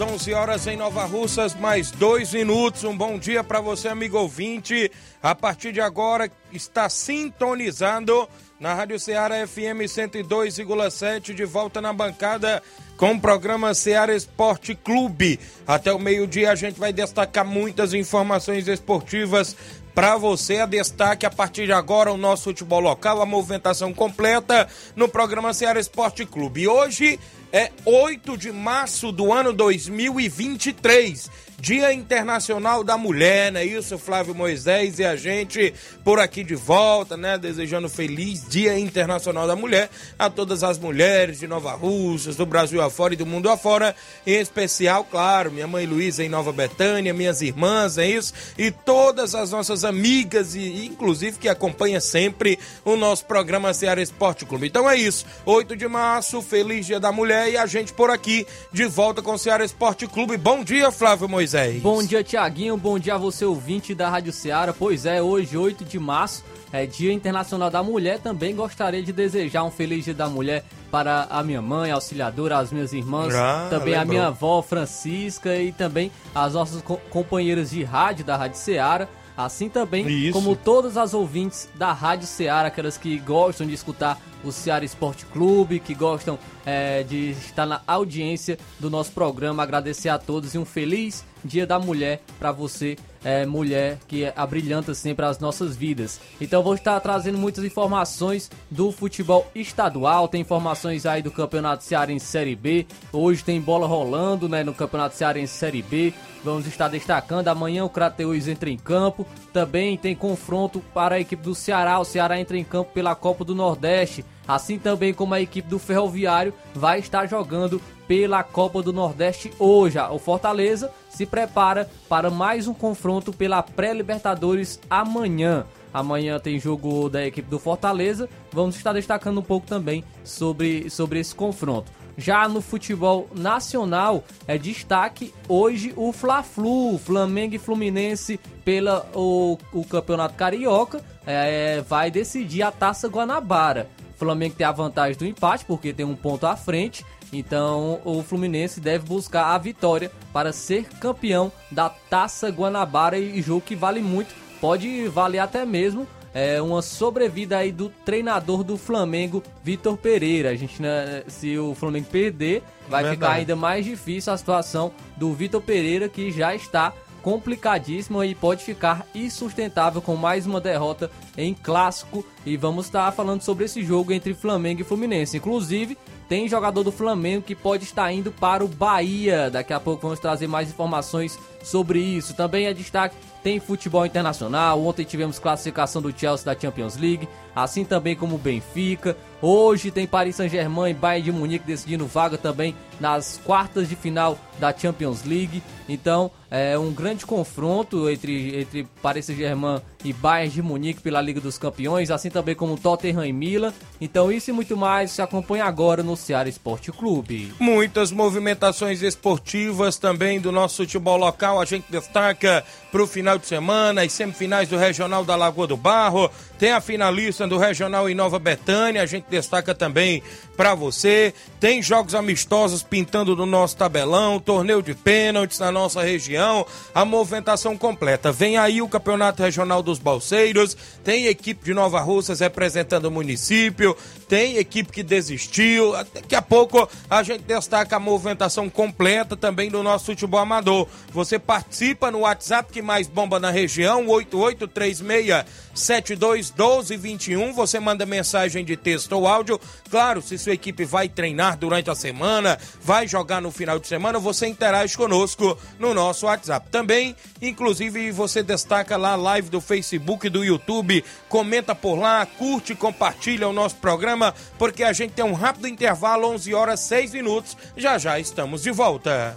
11 horas em Nova Russas, mais dois minutos. Um bom dia para você, amigo ouvinte. A partir de agora, está sintonizado na Rádio Ceará FM 102,7, de volta na bancada com o programa Ceará Esporte Clube. Até o meio-dia a gente vai destacar muitas informações esportivas para você. A destaque a partir de agora o nosso futebol local, a movimentação completa no programa Ceará Esporte Clube. Hoje é 8 de março do ano 2023. Dia Internacional da Mulher, não é isso, Flávio Moisés? E a gente por aqui de volta, né? Desejando feliz Dia Internacional da Mulher a todas as mulheres de Nova Rússia, do Brasil afora e do mundo afora. Em especial, claro, minha mãe Luísa em Nova Betânia, minhas irmãs, é isso? E todas as nossas amigas, e inclusive que acompanha sempre o nosso programa Ceará Esporte Clube. Então é isso. 8 de março, feliz Dia da Mulher e a gente por aqui de volta com o Ceará Esporte Clube. Bom dia, Flávio Moisés. Moisés. Bom dia, Tiaguinho. Bom dia a você, ouvinte da Rádio Ceará. Pois é, hoje, 8 de março, é Dia Internacional da Mulher. Também gostaria de desejar um feliz Dia da Mulher para a minha mãe, a auxiliadora, as minhas irmãs, ah, também lembrou. a minha avó Francisca e também as nossas co companheiras de rádio da Rádio Ceará. Assim também Isso. como todas as ouvintes da Rádio Ceará, aquelas que gostam de escutar o Ceará Esporte Clube, que gostam é, de estar na audiência do nosso programa. Agradecer a todos e um feliz Dia da Mulher para você, é, mulher que abrilhanta sempre as nossas vidas. Então vou estar trazendo muitas informações do futebol estadual, tem informações aí do Campeonato Cearense Série B. Hoje tem bola rolando, né, no Campeonato Cearense Série B. Vamos estar destacando amanhã o Crateus entra em campo. Também tem confronto para a equipe do Ceará. O Ceará entra em campo pela Copa do Nordeste, assim também como a equipe do Ferroviário vai estar jogando pela Copa do Nordeste hoje. O Fortaleza se prepara para mais um confronto pela pré-Libertadores amanhã. Amanhã tem jogo da equipe do Fortaleza. Vamos estar destacando um pouco também sobre, sobre esse confronto. Já no futebol nacional, é destaque hoje o Fla-Flu, Flamengo e Fluminense pela o, o Campeonato Carioca, é, vai decidir a Taça Guanabara. Flamengo tem a vantagem do empate, porque tem um ponto à frente, então o Fluminense deve buscar a vitória para ser campeão da Taça Guanabara e jogo que vale muito, pode valer até mesmo é, uma sobrevida aí do treinador do Flamengo, Vitor Pereira. A gente, né, se o Flamengo perder, vai Verdade. ficar ainda mais difícil a situação do Vitor Pereira que já está complicadíssima e pode ficar insustentável com mais uma derrota em clássico. E vamos estar falando sobre esse jogo entre Flamengo e Fluminense. Inclusive, tem jogador do Flamengo que pode estar indo para o Bahia. Daqui a pouco vamos trazer mais informações sobre isso. Também é destaque tem futebol internacional. Ontem tivemos classificação do Chelsea da Champions League, assim também como o Benfica. Hoje tem Paris Saint-Germain e Bayern de Munique decidindo vaga também nas quartas de final da Champions League. Então, é um grande confronto entre, entre Paris Saint-Germain e Bayern de Munique pela Liga dos Campeões, assim também como Tottenham e Milan. Então, isso e muito mais se acompanha agora no Ceará Esporte Clube. Muitas movimentações esportivas também do nosso futebol local a gente destaca para o final de semana as semifinais do Regional da Lagoa do Barro. Tem a finalista do Regional em Nova Betânia, a gente destaca também para você. Tem jogos amistosos pintando no nosso tabelão, torneio de pênaltis na nossa região, a movimentação completa. Vem aí o Campeonato Regional dos Balseiros, tem equipe de Nova Russas representando o município, tem equipe que desistiu. Daqui a pouco a gente destaca a movimentação completa também do nosso futebol amador. Você participa no WhatsApp que mais bomba na região, 8836721221. Você manda mensagem de texto ou áudio. Claro, se sua equipe vai treinar durante a semana, vai jogar no final de semana, você interage conosco no nosso WhatsApp. Também, inclusive, você destaca lá a live do Facebook e do YouTube, comenta por lá, curte compartilha o nosso programa, porque a gente tem um rápido intervalo, 11 horas 6 minutos. Já já estamos de volta.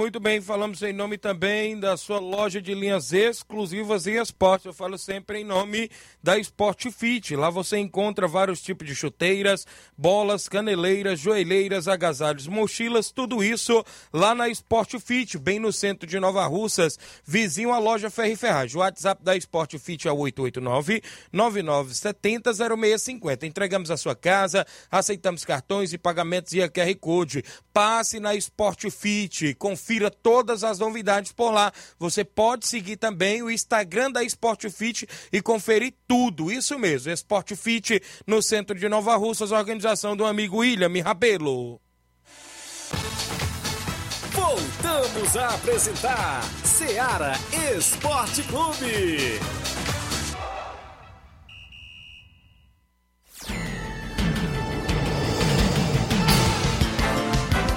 Muito bem, falamos em nome também da sua loja de linhas exclusivas e esportes. Eu falo sempre em nome da Sport Fit. Lá você encontra vários tipos de chuteiras, bolas, caneleiras, joelheiras, agasalhos, mochilas, tudo isso lá na Sport Fit, bem no centro de Nova Russas, vizinho à loja Ferri Ferragem. O WhatsApp da Sport Fit é o 889 9970 0650. Entregamos a sua casa, aceitamos cartões e pagamentos e QR Code. Passe na Sport Fit, confira todas as novidades por lá. Você pode seguir também o Instagram da Sport Fit e conferir tudo. Isso mesmo, Sport Fit no centro de Nova Russas, organização do amigo William Rabelo. Voltamos a apresentar Seara Esporte Clube.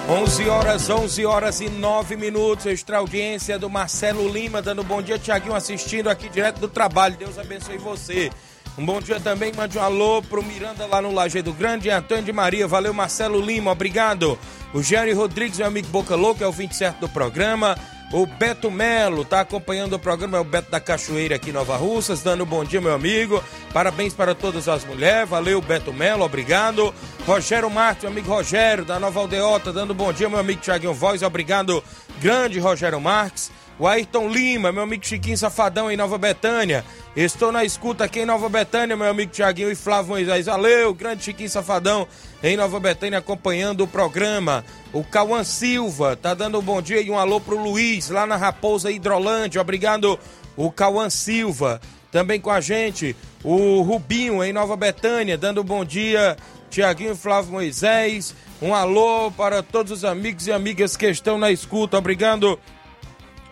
11 horas, 11 horas e 9 minutos. Extra audiência do Marcelo Lima, dando bom dia, Tiaguinho, assistindo aqui direto do trabalho. Deus abençoe você. Um bom dia também, mande um alô pro Miranda lá no Lajeado Grande, Antônio de Maria. Valeu, Marcelo Lima, obrigado. O Jerry Rodrigues, meu amigo Boca Louca, é o 27 do programa. O Beto Melo tá acompanhando o programa, é o Beto da Cachoeira aqui em Nova Russas, dando um bom dia, meu amigo. Parabéns para todas as mulheres, valeu Beto Melo, obrigado. Rogério Marques, meu amigo Rogério, da Nova Aldeota, dando um bom dia, meu amigo Tiaguinho Voz, obrigado, grande Rogério Marques. O Ayrton Lima, meu amigo Chiquinho Safadão em Nova Betânia. Estou na escuta aqui em Nova Betânia, meu amigo Tiaguinho e Flávio Moisés. Valeu, grande Chiquinho Safadão em Nova Betânia acompanhando o programa. O Cauã Silva tá dando um bom dia e um alô pro Luiz lá na Raposa Hidrolândia. Obrigado, o Cauã Silva. Também com a gente, o Rubinho em Nova Betânia, dando um bom dia. Tiaguinho Flávio Moisés. Um alô para todos os amigos e amigas que estão na escuta. Obrigado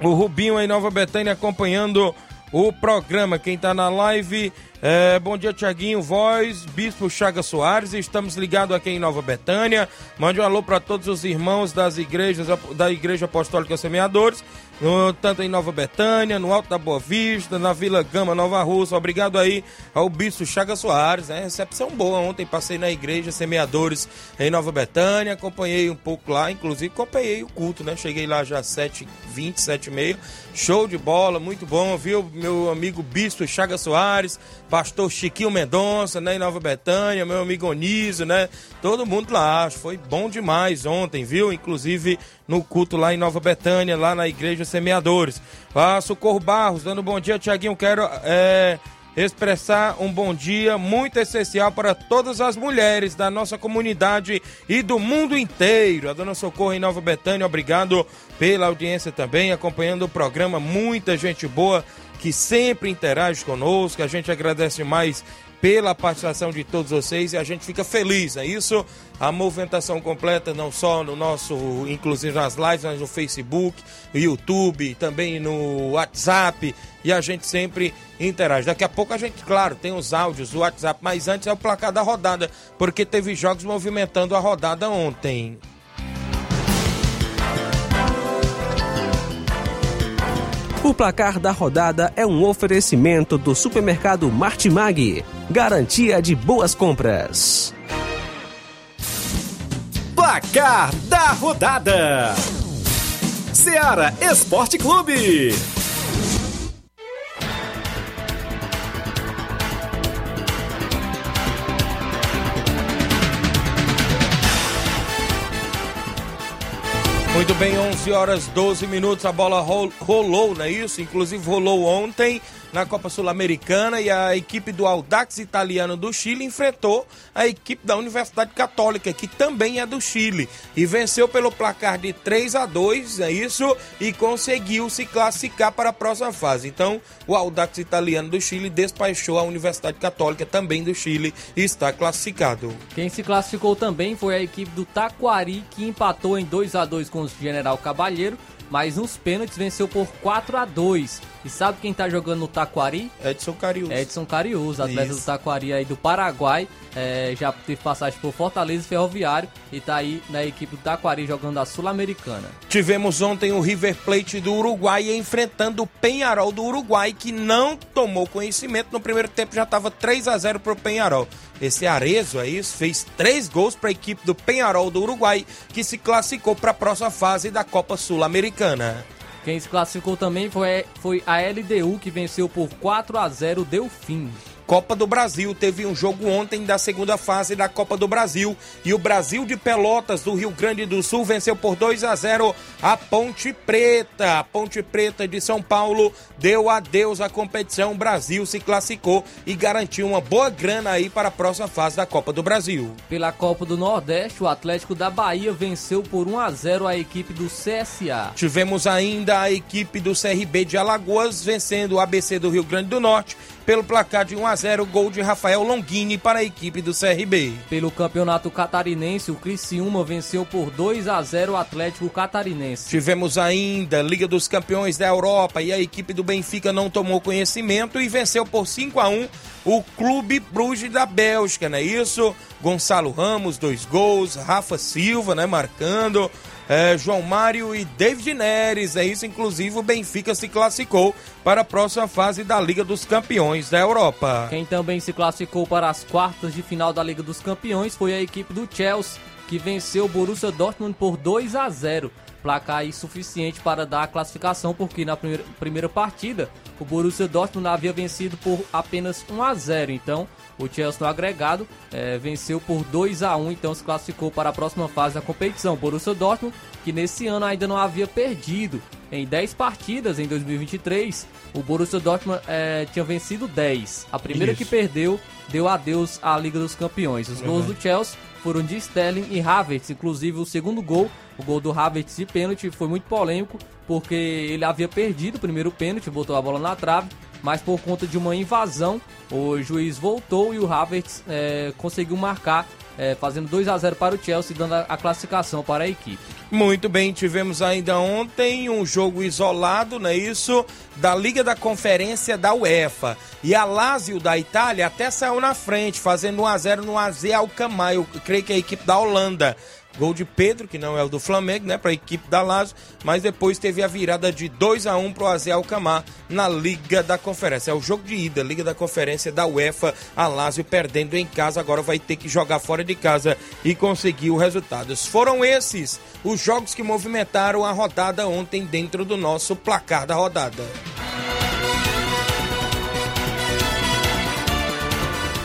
o Rubinho em Nova Betânia acompanhando o programa. Quem está na live, é, bom dia Tiaguinho, voz, Bispo Chaga Soares, estamos ligados aqui em Nova Betânia. Mande um alô para todos os irmãos das igrejas, da Igreja Apostólica Semeadores, no, tanto em Nova Betânia, no Alto da Boa Vista, na Vila Gama, Nova Rússia. Obrigado aí ao Bispo Chaga Soares, né? Recepção boa. Ontem passei na Igreja Semeadores em Nova Betânia, acompanhei um pouco lá, inclusive acompanhei o culto, né? Cheguei lá já às 7h20, 7h30. Show de bola, muito bom, viu? Meu amigo Bispo Chaga Soares, pastor Chiquinho Mendonça, né? Em Nova Betânia, meu amigo Onísio, né? Todo mundo lá, foi bom demais ontem, viu? Inclusive no culto lá em Nova Betânia, lá na Igreja Semeadores. Ah, Socorro Barros, dando bom dia, Tiaguinho, quero é, expressar um bom dia muito especial para todas as mulheres da nossa comunidade e do mundo inteiro. A Dona Socorro em Nova Betânia, obrigado pela audiência também, acompanhando o programa. Muita gente boa que sempre interage conosco. A gente agradece mais pela participação de todos vocês e a gente fica feliz, é isso? A movimentação completa, não só no nosso, inclusive nas lives, mas no Facebook, YouTube, também no WhatsApp, e a gente sempre interage. Daqui a pouco a gente, claro, tem os áudios do WhatsApp, mas antes é o placar da rodada, porque teve jogos movimentando a rodada ontem. O placar da rodada é um oferecimento do supermercado Martimag, garantia de boas compras. Placar da rodada: Seara Esporte Clube. Muito bem, 11 horas 12 minutos, a bola rolou, não é isso? Inclusive rolou ontem na Copa Sul-Americana e a equipe do Audax Italiano do Chile enfrentou a equipe da Universidade Católica, que também é do Chile, e venceu pelo placar de 3 a 2, é isso, e conseguiu se classificar para a próxima fase. Então, o Audax Italiano do Chile despachou a Universidade Católica também do Chile e está classificado. Quem se classificou também foi a equipe do Taquari, que empatou em 2 a 2 com o General Cabalheiro mas nos pênaltis venceu por 4 a 2 E sabe quem tá jogando no Taquari? Edson Carius. Edson Carius, atleta do Taquari aí do Paraguai. É, já teve passagem por Fortaleza e Ferroviário e tá aí na equipe do Taquari jogando a Sul-Americana. Tivemos ontem o River Plate do Uruguai enfrentando o Penharol do Uruguai, que não tomou conhecimento. No primeiro tempo já estava 3 a 0 pro Penharol. Esse Arezo aí fez três gols para a equipe do Penharol do Uruguai, que se classificou para a próxima fase da Copa Sul-Americana. Quem se classificou também foi, foi a LDU, que venceu por 4 a 0 o Delfim. Copa do Brasil. Teve um jogo ontem da segunda fase da Copa do Brasil e o Brasil de Pelotas do Rio Grande do Sul venceu por 2 a 0 a Ponte Preta. A Ponte Preta de São Paulo deu adeus à competição. O Brasil se classificou e garantiu uma boa grana aí para a próxima fase da Copa do Brasil. Pela Copa do Nordeste, o Atlético da Bahia venceu por 1 a 0 a equipe do CSA. Tivemos ainda a equipe do CRB de Alagoas vencendo o ABC do Rio Grande do Norte pelo placar de 1 a 0 gol de Rafael Longini para a equipe do CRB. Pelo Campeonato Catarinense, o Criciúma venceu por 2 a 0 o Atlético Catarinense. Tivemos ainda Liga dos Campeões da Europa e a equipe do Benfica não tomou conhecimento e venceu por 5 a 1 o Clube Bruges da Bélgica, não é isso? Gonçalo Ramos, dois gols, Rafa Silva, né, marcando é, João Mário e David Neres. É isso, inclusive o Benfica se classificou para a próxima fase da Liga dos Campeões da Europa. Quem também se classificou para as quartas de final da Liga dos Campeões foi a equipe do Chelsea, que venceu o Borussia Dortmund por 2 a 0 placar insuficiente para dar a classificação, porque na primeira, primeira partida o Borussia Dortmund havia vencido por apenas 1 a 0 então o Chelsea no agregado é, venceu por 2 a 1 então se classificou para a próxima fase da competição. Borussia Dortmund, que nesse ano ainda não havia perdido em 10 partidas em 2023, o Borussia Dortmund é, tinha vencido 10. A primeira Isso. que perdeu deu adeus à Liga dos Campeões. Os gols do Chelsea foram de Sterling e Havertz, inclusive o segundo gol, o gol do Havertz de pênalti, foi muito polêmico, porque ele havia perdido o primeiro pênalti, botou a bola na trave, mas por conta de uma invasão, o juiz voltou e o Havertz é, conseguiu marcar, é, fazendo 2 a 0 para o Chelsea, dando a, classificação para a equipe. Muito bem, tivemos ainda ontem um jogo isolado, não é isso? Da Liga da Conferência da UEFA. E a Lazio da Itália até saiu na frente, fazendo 1 a 0 no AZ Alkmaar, eu creio que é a equipe da Holanda. Gol de Pedro, que não é o do Flamengo, né, para a equipe da Lazio, mas depois teve a virada de 2 a 1 para o AZ Alkmaar na Liga da Conferência. É o jogo de ida, Liga da Conferência da UEFA, a Lazio perdendo em casa, agora vai ter que jogar fora de casa e conseguir o resultado. Foram esses os jogos que movimentaram a rodada ontem dentro do nosso placar da rodada.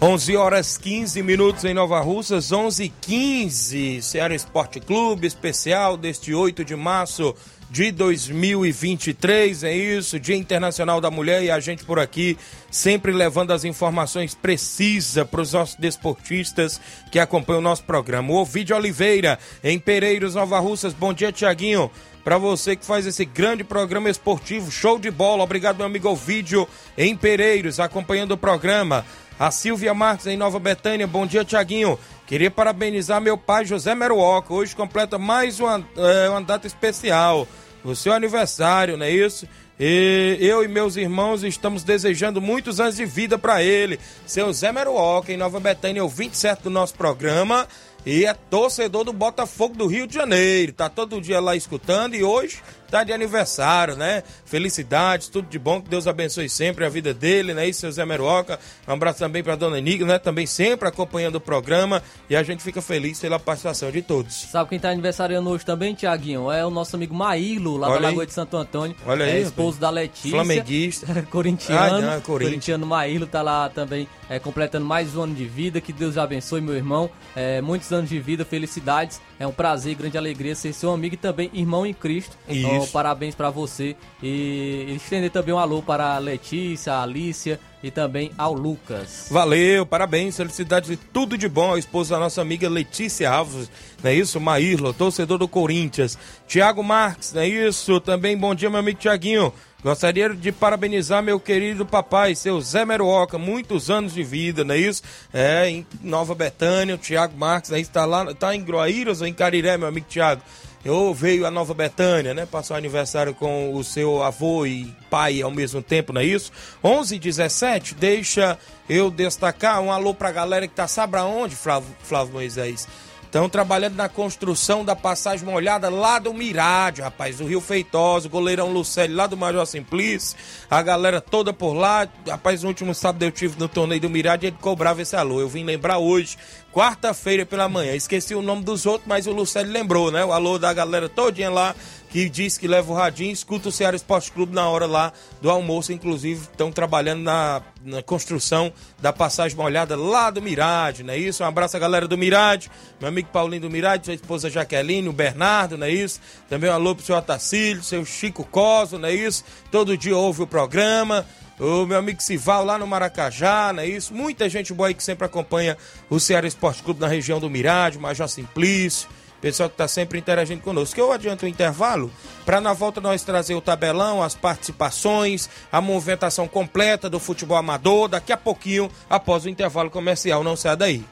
11 horas 15 minutos em Nova Russas, 11 h 15 Ceará Esporte Clube especial deste 8 de março de 2023, é isso, Dia Internacional da Mulher e a gente por aqui sempre levando as informações precisas para os nossos desportistas que acompanham o nosso programa. O Ovidio Oliveira, em Pereiros, Nova Russas, bom dia Tiaguinho, para você que faz esse grande programa esportivo, show de bola, obrigado meu amigo Ovidio, em Pereiros, acompanhando o programa. A Silvia Marques em Nova Betânia, bom dia Tiaguinho. Queria parabenizar meu pai José Meruoca, hoje completa mais uma, é, uma data especial, o seu aniversário, não é isso? E eu e meus irmãos estamos desejando muitos anos de vida para ele. Seu Zé Meruoca, em Nova Betânia, o 27 do nosso programa. E é torcedor do Botafogo do Rio de Janeiro. Tá todo dia lá escutando e hoje tá de aniversário, né? Felicidades, tudo de bom, que Deus abençoe sempre a vida dele, né? E seu Zé Meruoca. Um abraço também pra dona Niga, né? Também sempre acompanhando o programa e a gente fica feliz pela participação de todos. Sabe quem tá aniversariando hoje também, Tiaguinho? É o nosso amigo Maílo, lá Olha da aí. Lagoa de Santo Antônio. Olha é aí, esposo da Letícia. Flamenguista. corintiano. Ah, não, é Corinthians. Corintiano Maílo tá lá também é, completando mais um ano de vida. Que Deus abençoe, meu irmão. É, muitos anos de vida, felicidades. É um prazer e grande alegria ser seu amigo e também irmão em Cristo. Isso. Então, parabéns pra você. E estender também um alô para a Letícia, a Alicia e também ao Lucas. Valeu, parabéns, felicidades e tudo de bom ao esposo da nossa amiga Letícia Alves, não é isso? Maírlo, torcedor do Corinthians. Tiago Marques, não é isso? Também bom dia, meu amigo Tiaguinho. Gostaria de parabenizar meu querido papai, seu Zé Meruoca, muitos anos de vida, não é isso? É, em Nova Betânia, o Tiago Marques, aí está lá, tá em Groaíras ou em Cariré, meu amigo Tiago? Eu veio a Nova Betânia, né? Passou aniversário com o seu avô e pai ao mesmo tempo, não é isso? 11 e 17, deixa eu destacar um alô pra galera que tá, sabe aonde, Flávio, Flávio Moisés? Estão trabalhando na construção da passagem molhada lá do Mirádio, rapaz, do Rio Feitosa, o goleirão Lucélio lá do Major Simplício, a galera toda por lá. Rapaz, no último sábado eu tive no torneio do Mirádio e ele cobrava esse alô. Eu vim lembrar hoje, quarta-feira pela manhã. Esqueci o nome dos outros, mas o Lucélio lembrou, né? O alô da galera todinha lá que diz que leva o radinho, escuta o Ceará Esporte Clube na hora lá do almoço, inclusive estão trabalhando na, na construção da passagem molhada lá do Mirade, não é isso? Um abraço à galera do Mirade, meu amigo Paulinho do Mirade, sua esposa Jaqueline, o Bernardo, não é isso? Também um alô pro seu Otacílio, seu Chico Coso, não é isso? Todo dia ouve o programa. O meu amigo Sival lá no Maracajá, não é isso? Muita gente boa aí que sempre acompanha o Ceará Esporte Clube na região do Mirade, Major Simplício, pessoal que está sempre interagindo conosco. Eu adianto o intervalo para na volta nós trazer o tabelão, as participações, a movimentação completa do futebol amador. Daqui a pouquinho, após o intervalo comercial, não sai daí.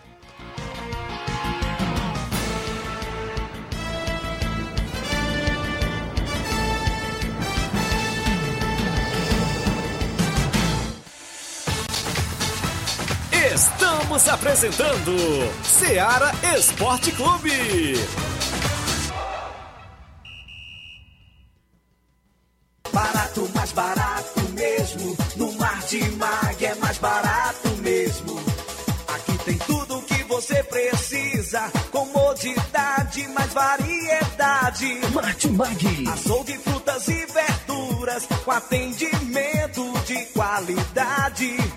O que você precisa. Comodidade, mais variedade. Martimag. Açougue, frutas e verduras. Com atendimento de.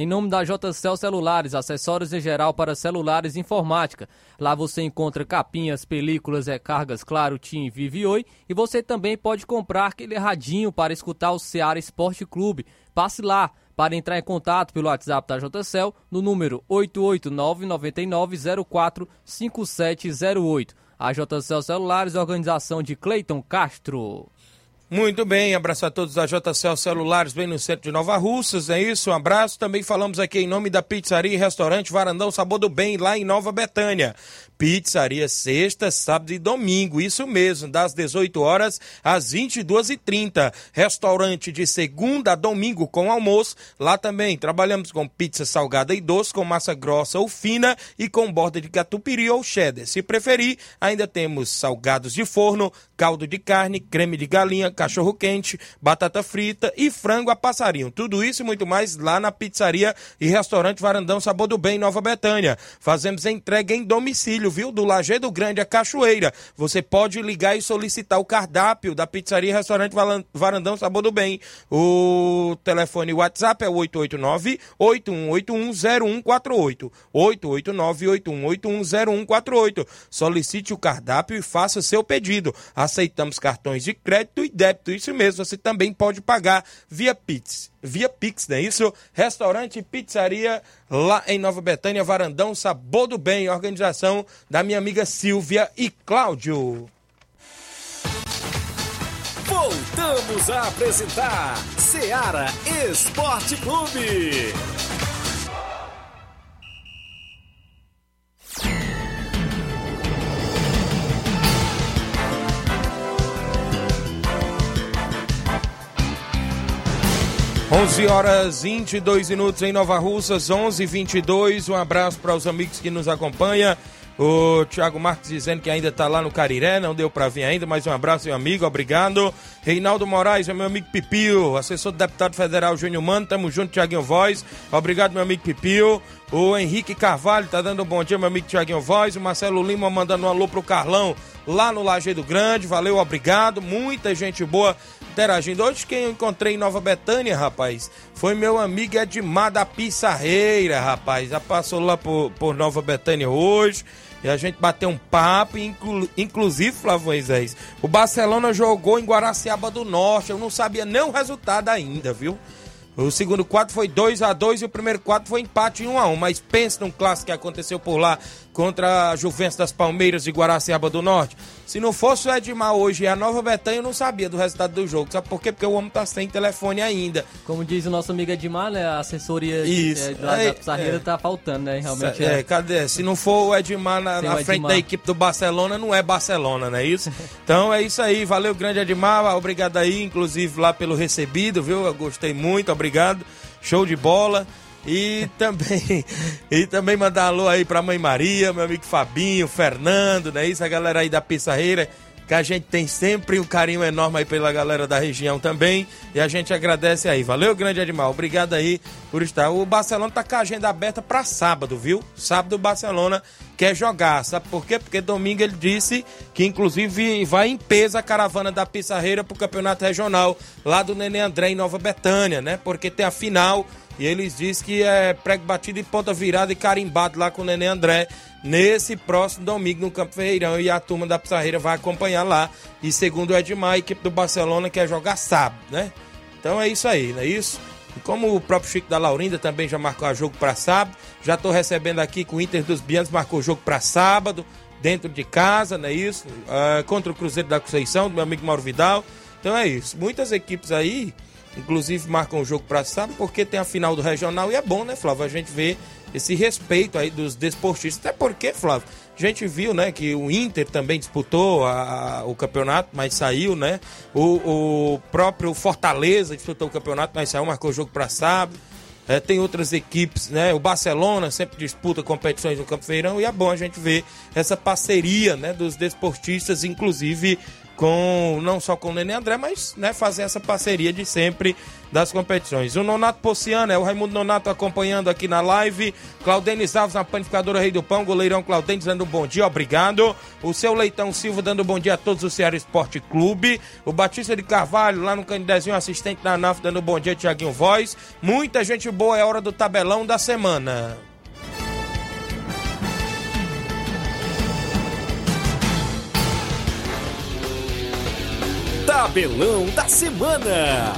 Em nome da JCL Celulares, acessórios em geral para celulares e informática. Lá você encontra capinhas, películas, recargas, claro, TIM, Vive Oi. E você também pode comprar aquele radinho para escutar o Ceará Esporte Clube. Passe lá para entrar em contato pelo WhatsApp da JCL no número 889-9904-5708. A JCL Celulares, organização de Cleiton Castro. Muito bem, abraço a todos da JCL Celulares, bem no centro de Nova Russas, é isso, um abraço. Também falamos aqui em nome da Pizzaria e Restaurante Varandão Sabor do Bem, lá em Nova Betânia. Pizzaria sexta, sábado e domingo, isso mesmo, das 18 horas às 22h30. Restaurante de segunda a domingo com almoço. Lá também trabalhamos com pizza salgada e doce, com massa grossa ou fina e com borda de catupiry ou cheddar. Se preferir, ainda temos salgados de forno, caldo de carne, creme de galinha, cachorro quente, batata frita e frango a passarinho. Tudo isso e muito mais lá na pizzaria e restaurante Varandão Sabor do Bem, Nova Betânia. Fazemos entrega em domicílio, viu? Do Lajeado Grande a Cachoeira. Você pode ligar e solicitar o cardápio da pizzaria restaurante Varandão Sabor do Bem. O telefone WhatsApp é 889-8181-0148. 889-8181-0148. Solicite o cardápio e faça seu pedido. Aceitamos cartões de crédito e débito. Isso mesmo, você também pode pagar via Pix. Via Pix, não é isso? Restaurante pizzaria lá em Nova Betânia, Varandão, Sabor do Bem, organização da minha amiga Silvia e Cláudio. Voltamos a apresentar Seara Esporte Clube. 11 horas 22 minutos em Nova Russas, 11 22 Um abraço para os amigos que nos acompanham. O Thiago Marques dizendo que ainda está lá no Cariré, não deu para vir ainda, mas um abraço, meu amigo, obrigado. Reinaldo Moraes, meu amigo Pipio, assessor do deputado federal Júnior Mano, tamo junto, Thiaguinho Voz. Obrigado, meu amigo Pipio. O Henrique Carvalho tá dando um bom dia, meu amigo Thiaguinho Voz. O Marcelo Lima mandando um alô pro Carlão lá no Lajeado Grande. Valeu, obrigado. Muita gente boa interagindo. Hoje quem eu encontrei em Nova Betânia, rapaz, foi meu amigo Edmar da Pissarreira, rapaz. Já passou lá por, por Nova Betânia hoje. E a gente bateu um papo, inclu, inclusive, Flávio Moisés, o Barcelona jogou em Guaraciaba do Norte. Eu não sabia nem o resultado ainda, viu? O segundo quadro foi 2 a 2 e o primeiro quadro foi empate em 1 a 1 Mas pense num clássico que aconteceu por lá contra a Juventus das Palmeiras de Guaraciaba do Norte. Se não fosse o Edmar hoje e a Nova Betânia, eu não sabia do resultado do jogo. Sabe por quê? Porque o homem tá sem telefone ainda. Como diz o nosso amigo Edmar, né? A assessoria Isso. É, da, é, da Pissarreira é. tá faltando, né? Realmente é. é. Cadê? Se não for o Edmar na, na frente Edmar. da equipe do Barcelona, não é Barcelona, não é isso? então é isso aí. Valeu, grande Edmar. Obrigado aí, inclusive, lá pelo recebido, viu? Eu gostei muito, obrigado. Show de bola. E também, e também mandar alô aí pra mãe Maria, meu amigo Fabinho, Fernando, né? Isso, a galera aí da Pissarreira, que a gente tem sempre um carinho enorme aí pela galera da região também. E a gente agradece aí. Valeu, grande animal. Obrigado aí por estar. O Barcelona tá com a agenda aberta para sábado, viu? Sábado o Barcelona quer jogar. Sabe por quê? Porque domingo ele disse que inclusive vai em peso a caravana da Pissarreira pro campeonato regional lá do Nenê André em Nova Betânia, né? Porque tem a final e eles dizem que é prego batido e ponta virada e carimbado lá com o Nenê André nesse próximo domingo no Campo Ferreirão. E a turma da Pissarreira vai acompanhar lá. E segundo o Edmar, a equipe do Barcelona quer jogar sábado, né? Então é isso aí, não é isso? E como o próprio Chico da Laurinda também já marcou a jogo para sábado, já estou recebendo aqui que o Inter dos Bianos marcou o jogo para sábado, dentro de casa, não é isso? Uh, contra o Cruzeiro da Conceição, do meu amigo Mauro Vidal. Então é isso. Muitas equipes aí Inclusive marcam o jogo para sábado porque tem a final do regional e é bom, né, Flávio? A gente vê esse respeito aí dos desportistas. Até porque, Flávio, a gente viu, né, que o Inter também disputou a, a, o campeonato, mas saiu, né? O, o, próprio Fortaleza disputou o campeonato, mas saiu, marcou o jogo para sábado. É, tem outras equipes, né? O Barcelona sempre disputa competições no Campo Feirão e é bom a gente ver essa parceria, né, dos desportistas, inclusive com não só com o Nenê André, mas né, fazer essa parceria de sempre das competições. O Nonato Pociano, é o Raimundo Nonato acompanhando aqui na live. Claudenis Alves na panificadora Rei do Pão, goleirão Claudenis dando um bom dia, obrigado. O seu Leitão Silva dando um bom dia a todos do Ceará Esporte Clube. O Batista de Carvalho lá no Candidezinho, assistente da NAF, dando um bom dia, Tiaguinho Voz. Muita gente boa, é hora do tabelão da semana. Tabelão da Semana.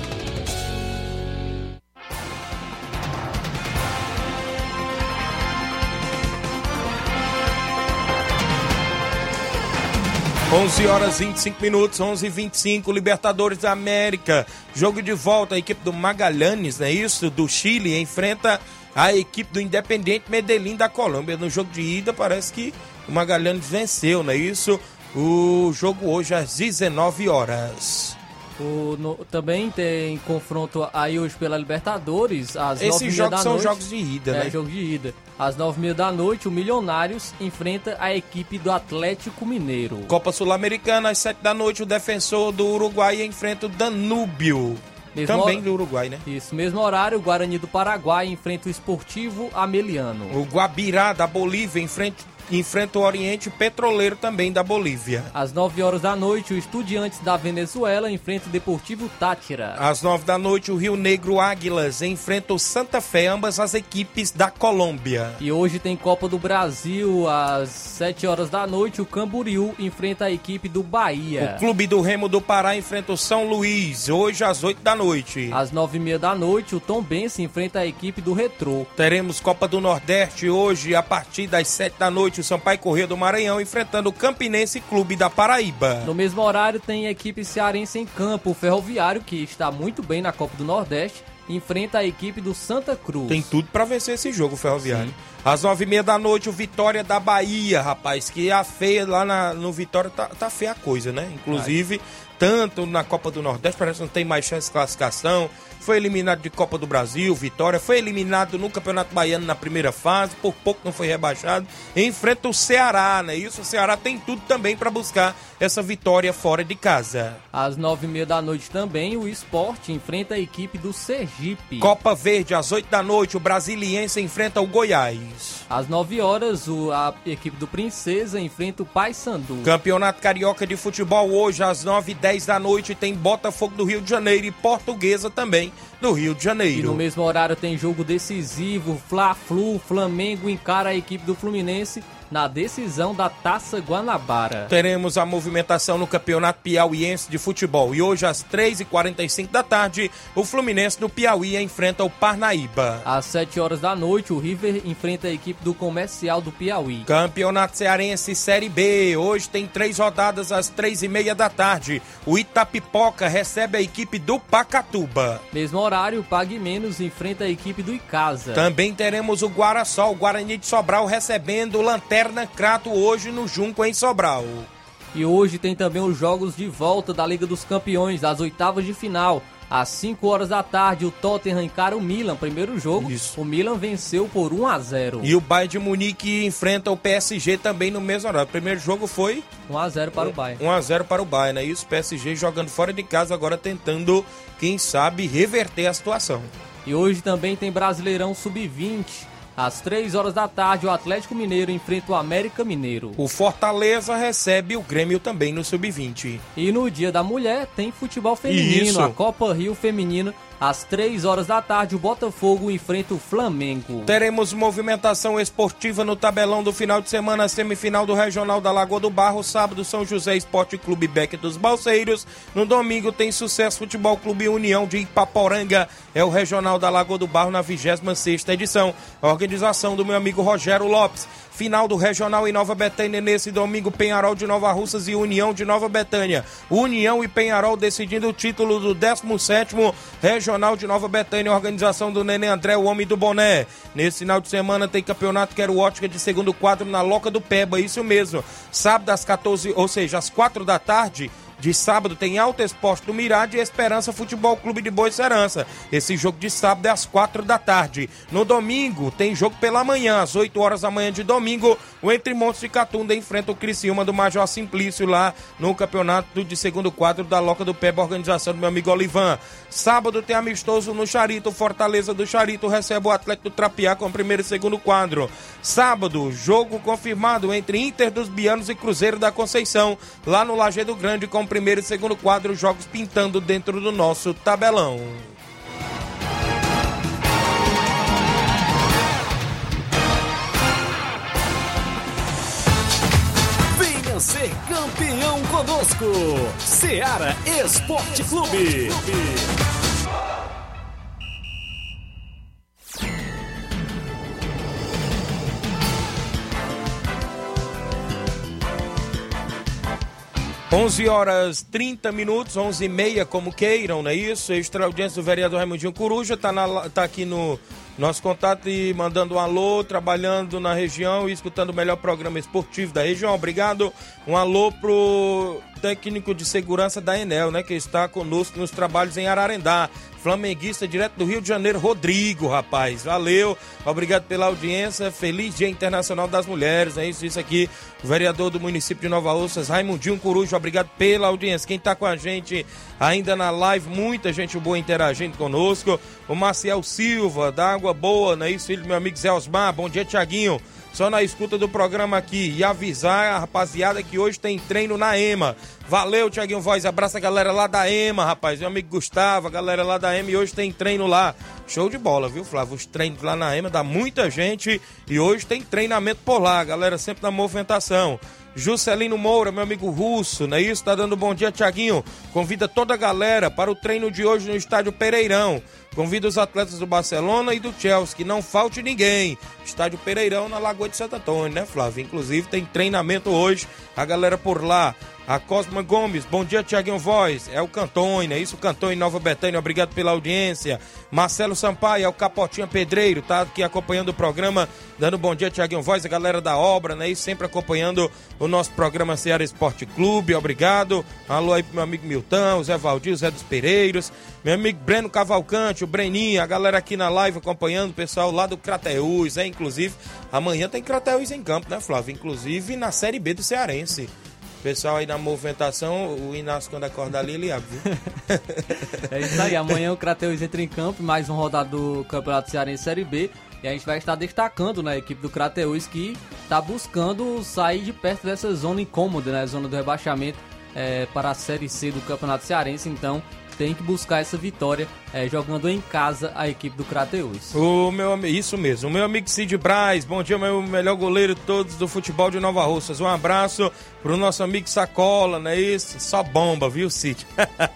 Onze horas 25 minutos, 11 e 25 Libertadores da América. Jogo de volta, a equipe do Magalhães, não é isso? Do Chile, enfrenta a equipe do Independente Medellín da Colômbia. No jogo de ida, parece que o Magalhães venceu, não é isso? O jogo hoje às 19 horas. O, no- também tem confronto aí hoje pela Libertadores, às Esses jogos da são noite. jogos de ida, É, né? jogo de ida. Às nove e meia da noite, o Milionários enfrenta a equipe do Atlético Mineiro. Copa Sul-Americana, às 7 da noite, o defensor do Uruguai enfrenta o Danúbio. Mesmo Também hora- do Uruguai, né? Isso, mesmo horário, o Guarani do Paraguai enfrenta o Esportivo Ameliano. O Guabirá da Bolívia enfrenta, enfrenta o Oriente Petroleiro também da Bolívia. Às 9 horas da noite, o Estudiantes da Venezuela enfrenta o Deportivo Tátira. Às 9 da noite, o Rio Negro Águilas enfrenta o Santa Fé, ambas as equipes da Colômbia. E hoje tem Copa do Brasil, às 7 horas da noite, o Camboriú enfrenta a equipe do Bahia. O Clube do Remo do Pará enfrenta o São Luís, hoje às 8 da noite. Às 9 e meia da noite, o Tom Bense enfrenta a equipe do Retrô. Teremos Copa do Nordeste hoje, a partir das 7 da noite, o Sampaio Corrêa do Maranhão enfrentando o Campinense Clube da Paraíba. No mesmo horário, tem a equipe cearense em campo, o Ferroviário, que está muito bem na Copa do Nordeste, enfrenta a equipe do Santa Cruz. Tem tudo pra vencer esse jogo, Ferroviário. Às nove e meia da noite, o Vitória da Bahia, rapaz, que a feia lá na- no Vitória tá, tá feia a coisa, né? Inclusive, tanto na Copa do Nordeste, parece que não tem mais chance de classificação. Foi eliminado de Copa do Brasil, Vitória. Foi eliminado no Campeonato Baiano na primeira fase, por pouco não foi rebaixado. Enfrenta o Ceará, né? Isso, o Ceará tem tudo também pra buscar essa vitória fora de casa. Às 9 e meia da noite também, o Esporte enfrenta a equipe do Sergipe. Copa Verde, às 8 da noite, o Brasiliense enfrenta o Goiás. Às 9 horas, o- a equipe do Princesa enfrenta o Paysandu. Campeonato Carioca de Futebol hoje às 9 e 10 da noite tem Botafogo do Rio de Janeiro e Portuguesa também do Rio de E no Janeiro. mesmo horário tem jogo decisivo, Fla-Flu, Flamengo encara a equipe do Fluminense na decisão da Taça Guanabara. Teremos a movimentação no Campeonato Piauiense de Futebol. E hoje às 3h45 da tarde, o Fluminense do Piauí enfrenta o Parnaíba. Às 7 horas da noite, o River enfrenta a equipe do Comercial do Piauí. Campeonato Cearense Série B. Hoje tem três rodadas às três e meia da tarde. O Itapipoca recebe a equipe do Pacatuba. Mesmo horário, Pague Menos enfrenta a equipe do Icasa. Também teremos o Guaraçol, o Guarani de Sobral, recebendo o Lanterna Crato hoje no Junco em Sobral. E hoje tem também os jogos de volta da Liga dos Campeões, das oitavas de final. Às 5 horas da tarde, o Tottenham encara o Milan. Primeiro jogo, Isso. o Milan venceu por 1 a 0 E o Bayern de Munique enfrenta o PSG também no mesmo horário. O primeiro jogo foi 1 a 0 para o Bayern. 1 a 0 para o Bayern, né? E os PSG jogando fora de casa agora tentando, quem sabe, reverter a situação. E hoje também tem Brasileirão Sub-20. Às 3 horas da tarde, o Atlético Mineiro enfrenta o América Mineiro. O Fortaleza recebe o Grêmio também no sub-20. E no Dia da Mulher tem futebol feminino, Isso. a Copa Rio Feminino. Às 3 horas da tarde, o Botafogo enfrenta o Flamengo. Teremos movimentação esportiva no tabelão do final de semana, semifinal do Regional da Lagoa do Barro, sábado São José Esporte Clube Beck dos Balseiros, no domingo tem Sucesso Futebol Clube União de Ipaporanga, é o Regional da Lagoa do Barro na 26ª edição, a organização do meu amigo Rogério Lopes. Final do Regional em Nova Betânia nesse domingo, Penharol de Nova Russas e União de Nova Betânia. União e Penharol decidindo o título do 17º Regional de Nova Betânia, organização do Nenê André, o homem do boné. Nesse final de semana tem campeonato Quero Ótica de segundo quadro na Loca do Peba, isso mesmo. Sábado às 14, ou seja, às 4 da tarde, de sábado tem Alto Esporte do Mirade e Esperança Futebol Clube de Boa Serança. Esse jogo de sábado é às 4 da tarde. No domingo tem jogo pela manhã, às 8 horas da manhã de domingo. O Entre Montes de Catunda enfrenta o Criciúma do Major Simplício lá no campeonato de segundo quadro da Loca do Peba, organização do meu amigo Olivan. Sábado tem amistoso no Charito, Fortaleza do Charito recebe o Atlético do Trapiá com o primeiro e segundo quadro. Sábado, jogo confirmado entre Inter dos Bianos e Cruzeiro da Conceição, lá no Lajeado Grande com primeiro e segundo quadro, jogos pintando dentro do nosso tabelão. Venha ser campeão conosco. Seara Esporte Clube. 11 horas 30 minutos, 11 e meia, como queiram, não é isso? Extra audiência do vereador Raimundinho Coruja, tá, na, tá aqui no, Nosso contato e mandando um alô, trabalhando na região e escutando o melhor programa esportivo da região. Obrigado. Um alô pro técnico de segurança da Enel, né, que está conosco nos trabalhos em Ararendá. Flamenguista direto do Rio de Janeiro, Rodrigo, rapaz. Valeu, obrigado pela audiência. Feliz Dia Internacional das Mulheres, é isso, isso aqui. O vereador do município de Nova Russas, Raimundinho Corujo, obrigado pela audiência. Quem está com a gente ainda na live, muita gente boa interagindo conosco. O Maciel Silva, da Água Boa, não é isso, filho do meu amigo Zé Osmar. Bom dia, Tiaguinho só na escuta do programa aqui e avisar a rapaziada que hoje tem treino na EMA. Valeu, Tiaguinho Voz. Abraça a galera lá da EMA, rapaz. Meu amigo Gustavo, a galera lá da EMA e hoje tem treino lá. Show de bola, viu, Flávio? Os treinos lá na EMA dá muita gente e hoje tem treinamento por lá. Galera sempre na movimentação. Juscelino Moura, meu amigo russo, não é isso? Tá dando bom dia, Tiaguinho. Convida toda a galera para o treino de hoje no estádio Pereirão. Convida os atletas do Barcelona e do Chelsea, que não falte ninguém. Estádio Pereirão na Lagoa de Santo Antônio, né, Flávio? Inclusive tem treinamento hoje, a galera por lá. A Cosma Gomes, bom dia, Tiaguinho Voz. É o Cantone, é isso, Cantone Nova Betânia, obrigado pela audiência. Marcelo Sampaio, é o Capotinha Pedreiro, tá aqui acompanhando o programa, dando bom dia, Tiaguinho Voz, a galera da obra, né? E sempre acompanhando o nosso programa Ceará Esporte Clube, obrigado. Alô aí pro meu amigo Milton, Zé Valdir, Zé dos Pereiros, meu amigo Breno Cavalcante, o Breninho, a galera aqui na live acompanhando, o pessoal lá do Crateus, é, inclusive, amanhã tem Crateus em campo, né, Flávio? Inclusive na Série B do Cearense. Pessoal aí na movimentação, o Inácio quando acordar ali, ele abre. é isso aí, amanhã o Crateus entra em campo, mais um rodado do Campeonato Cearense Série B. E a gente vai estar destacando na né, equipe do Crateus que está buscando sair de perto dessa zona incômoda, né? Zona do rebaixamento é, para a Série C do Campeonato Cearense. Então tem que buscar essa vitória é, jogando em casa a equipe do Crateus. O meu isso mesmo, o meu amigo Cid Braz, bom dia, meu melhor goleiro de todos do futebol de Nova Russas. Um abraço pro nosso amigo Sacola, não é isso? Só bomba, viu, Cid?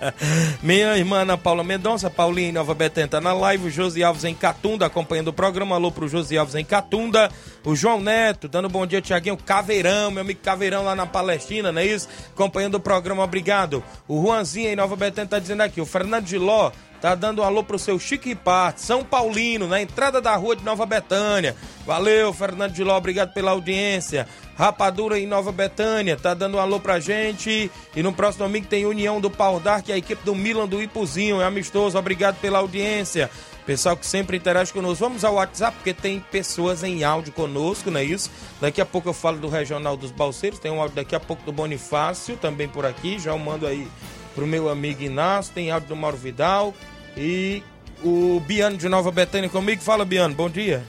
Minha irmã Ana Paula Mendonça, Paulinha em Nova Betânia tá na live, o Josi Alves em Catunda acompanhando o programa. Alô pro Josi Alves em Catunda. O João Neto, dando bom dia, Tiaguinho. Caveirão, meu amigo Caveirão lá na Palestina, não é isso? Acompanhando o programa, obrigado. O Juanzinho em Nova Betânia tá dizendo aqui, o Fernando Giló Tá dando um alô pro seu Chique Parte, São Paulino, na entrada da rua de Nova Betânia. Valeu, Fernando de Ló, obrigado pela audiência. Rapadura em Nova Betânia, tá dando um alô pra gente. E no próximo domingo tem União do Pau Dark, a equipe do Milan do Ipuzinho. É amistoso, obrigado pela audiência. Pessoal que sempre interage conosco. Vamos ao WhatsApp, porque tem pessoas em áudio conosco, não é isso? Daqui a pouco eu falo do Regional dos Balseiros. Tem um áudio daqui a pouco do Bonifácio, também por aqui. Já eu mando aí pro meu amigo Inácio, tem áudio do Mauro Vidal e o Biano de Nova Betânia comigo. Fala, Biano, bom dia.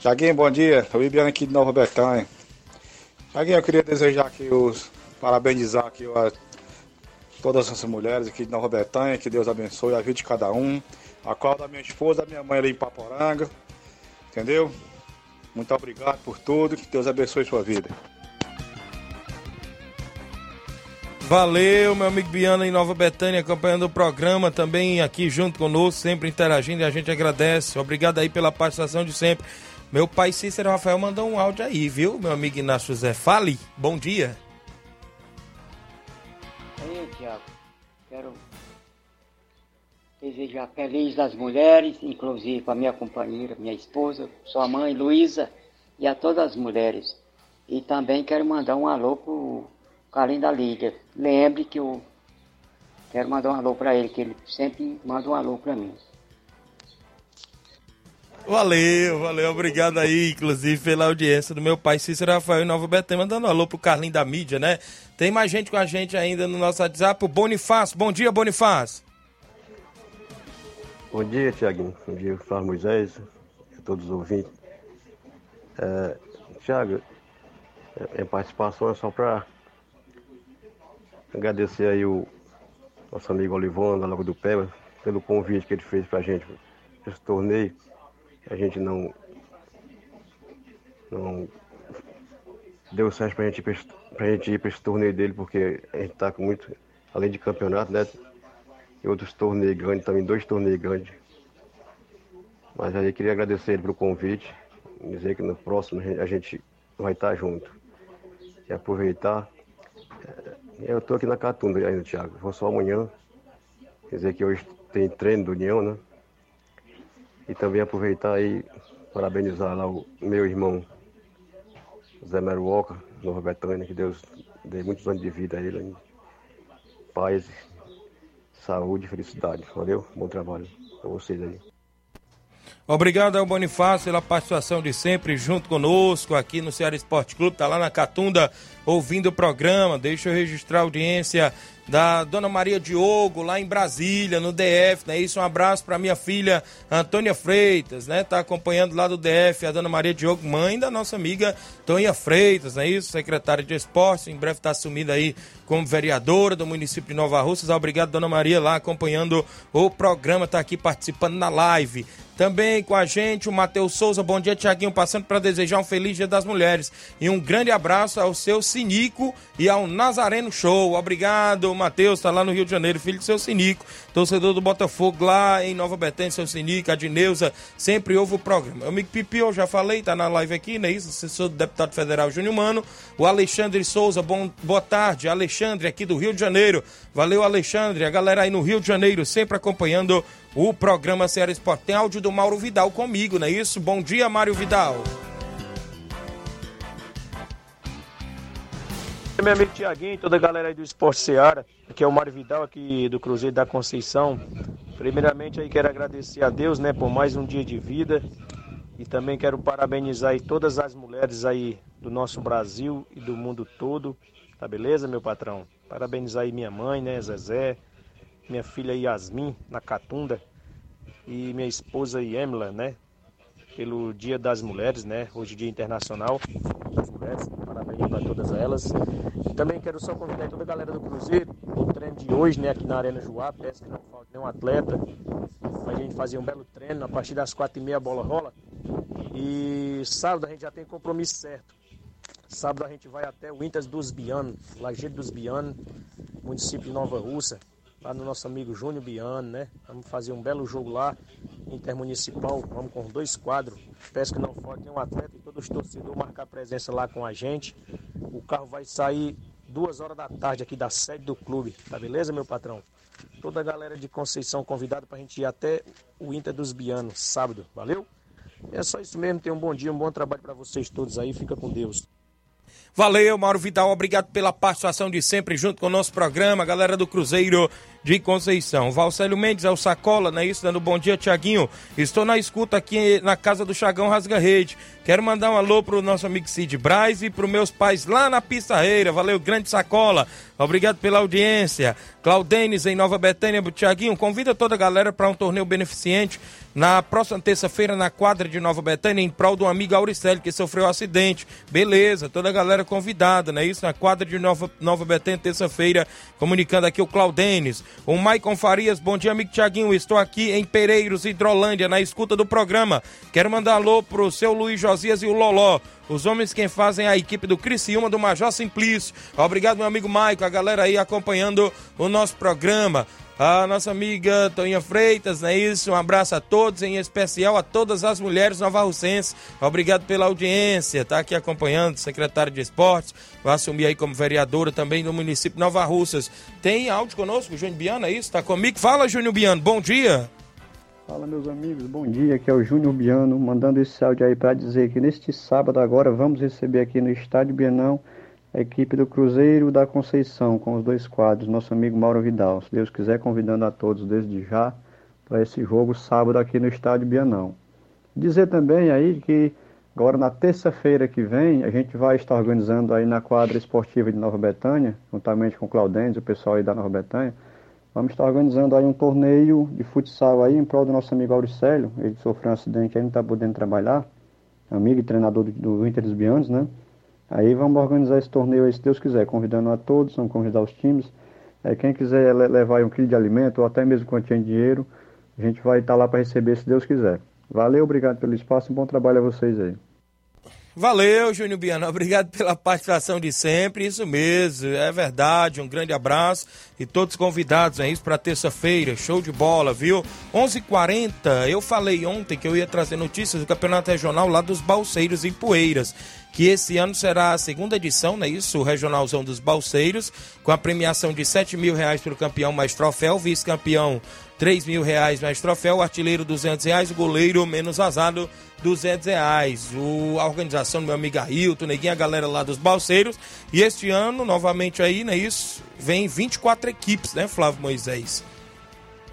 Jaguinho, bom dia. O Biano aqui de Nova Betânia. Jaguinho, eu queria desejar aqui os. parabenizar aqui a todas essas mulheres aqui de Nova Betânia, que Deus abençoe a vida de cada um. A qual da minha esposa, da minha mãe ali em Paporanga. Entendeu? Muito obrigado por tudo, que Deus abençoe sua vida. Valeu, meu amigo Biana em Nova Betânia, acompanhando o programa também aqui junto conosco, sempre interagindo e a gente agradece. Obrigado aí pela participação de sempre. Meu pai Cícero Rafael mandou um áudio aí, viu? Meu amigo Inácio José. Fale, bom dia. Aí, Tiago, quero desejar feliz das mulheres, inclusive a minha companheira, minha esposa, sua mãe, Luísa, e a todas as mulheres. E também quero mandar um alô pro Carlinho da Lídia. Lembre que eu quero mandar um alô para ele, que ele sempre manda um alô para mim. Valeu, valeu, obrigado aí, inclusive, pela audiência do meu pai Cícero Rafael em Nova Betânia, mandando um alô pro Carlinho da mídia, né? Tem mais gente com a gente ainda no nosso WhatsApp, o Bonifácio. Bom dia, Bonifácio. Bom dia, Tiaguinho. Bom dia, Flávio Moisés, a todos os ouvintes. É, Tiago, minha participação é só para Agradecer aí o nosso amigo Olivão, da Lagoa do Peba, pelo convite que ele fez pra gente esse torneio. A gente não. Não deu certo pra gente, pra gente ir pra esse torneio dele, porque a gente tá com muito. Além de campeonato, né? E outros torneios grandes, também dois torneios grandes. Mas aí queria agradecer ele pelo convite, dizer que no próximo a gente vai estar junto. E aproveitar eu estou aqui na Catunda ainda, Thiago. Vou só amanhã. Quer dizer que hoje tem treino do União, né? E também aproveitar aí, parabenizar lá o meu irmão Zé Mero Walker, Nova Betânia, que Deus dê muitos anos de vida a ele. hein? Paz, saúde felicidade. Valeu? Bom trabalho pra vocês aí. Obrigado ao Bonifácio pela participação de sempre junto conosco aqui no Ceará Esporte Clube. Tá lá na Catunda ouvindo o programa. Deixa eu registrar a audiência da Dona Maria Diogo lá em Brasília, no DF, né? Isso, um abraço para minha filha Antônia Freitas, né? Tá acompanhando lá do DF a Dona Maria Diogo, mãe da nossa amiga Tonha Freitas, né? Isso, secretária de Esporte, em breve está assumida aí como vereadora do município de Nova Russas. Obrigado, Dona Maria, lá acompanhando o programa, tá aqui participando na live. Também com a gente o Matheus Souza. Bom dia, Tiaguinho. Passando para desejar um feliz Dia das Mulheres. E um grande abraço ao seu Sinico e ao Nazareno Show. Obrigado, Matheus. Está lá no Rio de Janeiro, filho do seu Sinico. Torcedor do Botafogo lá em Nova Betânia, seu Sinico, a Dineuza. Sempre ouve o programa. Meu amigo Pipi, eu já falei, tá na live aqui, não é isso? Assessor do deputado federal Júnior Mano. O Alexandre Souza, bom, boa tarde. Alexandre, aqui do Rio de Janeiro. Valeu, Alexandre. A galera aí no Rio de Janeiro, sempre acompanhando o programa Ceará Esporte. Tem áudio do Mauro Vidal comigo, não é isso? Bom dia, Mário Vidal. Meu amigo Tiaguinho, toda a galera aí do Esporte Seara, aqui é o Mário Vidal, aqui do Cruzeiro da Conceição. Primeiramente aí quero agradecer a Deus, né, por mais um dia de vida e também quero parabenizar aí todas as mulheres aí do nosso Brasil e do mundo todo, tá beleza, meu patrão? Parabenizar aí minha mãe, né, Zezé, minha filha Yasmin, na Catunda, e minha esposa Yemla, né, pelo Dia das Mulheres, né, hoje Dia Internacional das Mulheres, parabéns para todas elas. Também quero só convidar toda a galera do Cruzeiro, o treino de hoje, né, aqui na Arena Joá, peço que não falte nenhum atleta, pra gente fazer um belo treino, a partir das quatro e meia a bola rola, e sábado a gente já tem compromisso certo. Sábado a gente vai até o Intas dos Biano, Lajeiro dos Biano, município de Nova Russa, lá no nosso amigo Júnior Biano, né? Vamos fazer um belo jogo lá, intermunicipal, vamos com dois quadros. Peço que não falte nenhum atleta e todos os torcedores marcar presença lá com a gente. O carro vai sair duas horas da tarde aqui da sede do clube, tá beleza, meu patrão? Toda a galera de Conceição convidada pra gente ir até o Inter dos Bianos, sábado, valeu? É só isso mesmo, tenham um bom dia, um bom trabalho para vocês todos aí, fica com Deus. Valeu, Mauro Vidal. Obrigado pela participação de sempre junto com o nosso programa, galera do Cruzeiro de Conceição. Valcélio Mendes é o Sacola, não é isso? Dando bom dia, Tiaguinho. Estou na escuta aqui na casa do Chagão Rasga Rede. Quero mandar um alô pro nosso amigo Cid Braz e pro meus pais lá na Pissarreira. Valeu, grande Sacola. Obrigado pela audiência. Claudenes em Nova Betânia, Tiaguinho, convida toda a galera para um torneio beneficente na próxima terça-feira na quadra de Nova Betânia em prol do amigo Auricelli que sofreu um acidente. Beleza, toda a galera convidada, não é isso? Na quadra de Nova, Nova Betânia, terça-feira, comunicando aqui o Claudenes. O Maicon Farias, bom dia, amigo Tiaguinho. Estou aqui em Pereiros, Hidrolândia, na escuta do programa. Quero mandar alô pro seu Luiz Josias e o Loló. Os homens quem fazem a equipe do Criciúma do Major Simplício. Obrigado, meu amigo Maicon, a galera aí acompanhando o nosso programa. A nossa amiga Toninha Freitas, não é isso? Um abraço a todos, em especial a todas as mulheres novarrucenses. Obrigado pela audiência, tá aqui acompanhando, secretário de Esportes, vai assumir aí como vereadora também do município Nova Russas. Tem áudio conosco, Júnior Biano, é isso? Tá comigo? Fala, Júnior Biano, bom dia. Fala meus amigos, bom dia, aqui é o Júnior Biano, mandando esse áudio aí para dizer que neste sábado agora vamos receber aqui no Estádio Bienão equipe do Cruzeiro da Conceição, com os dois quadros, nosso amigo Mauro Vidal. Se Deus quiser, convidando a todos desde já para esse jogo sábado aqui no Estádio Bienão. Dizer também aí que agora na terça-feira que vem a gente vai estar organizando aí na quadra esportiva de Nova Betânia, juntamente com o Claudentes, o pessoal aí da Nova Betânia, vamos estar organizando aí um torneio de futsal aí em prol do nosso amigo Auricélio, ele sofreu um acidente aí, não está podendo trabalhar, amigo e treinador do, do Inter dos Bianos, né? Aí vamos organizar esse torneio aí, se Deus quiser, convidando a todos, vamos convidar os times. É, quem quiser le- levar aí um quilo de alimento ou até mesmo quantia em dinheiro, a gente vai estar lá para receber, se Deus quiser. Valeu, obrigado pelo espaço e bom trabalho a vocês aí. Valeu, Júnior Biano. Obrigado pela participação de sempre. Isso mesmo, é verdade. Um grande abraço e todos convidados isso para terça-feira. Show de bola, viu? 11:40. Eu falei ontem que eu ia trazer notícias do Campeonato Regional lá dos Balseiros e Poeiras. Que esse ano será a segunda edição, não é isso? O Regionalzão dos Balseiros, com a premiação de 7 mil reais para o campeão mais troféu, vice-campeão 3 mil reais mais troféu, artilheiro 200 reais, goleiro menos vazado 200 reais. O, a organização do meu amigo Ailton, Neguinho, a galera lá dos Balseiros. E este ano, novamente aí, né, isso, vem 24 equipes, né, Flávio Moisés?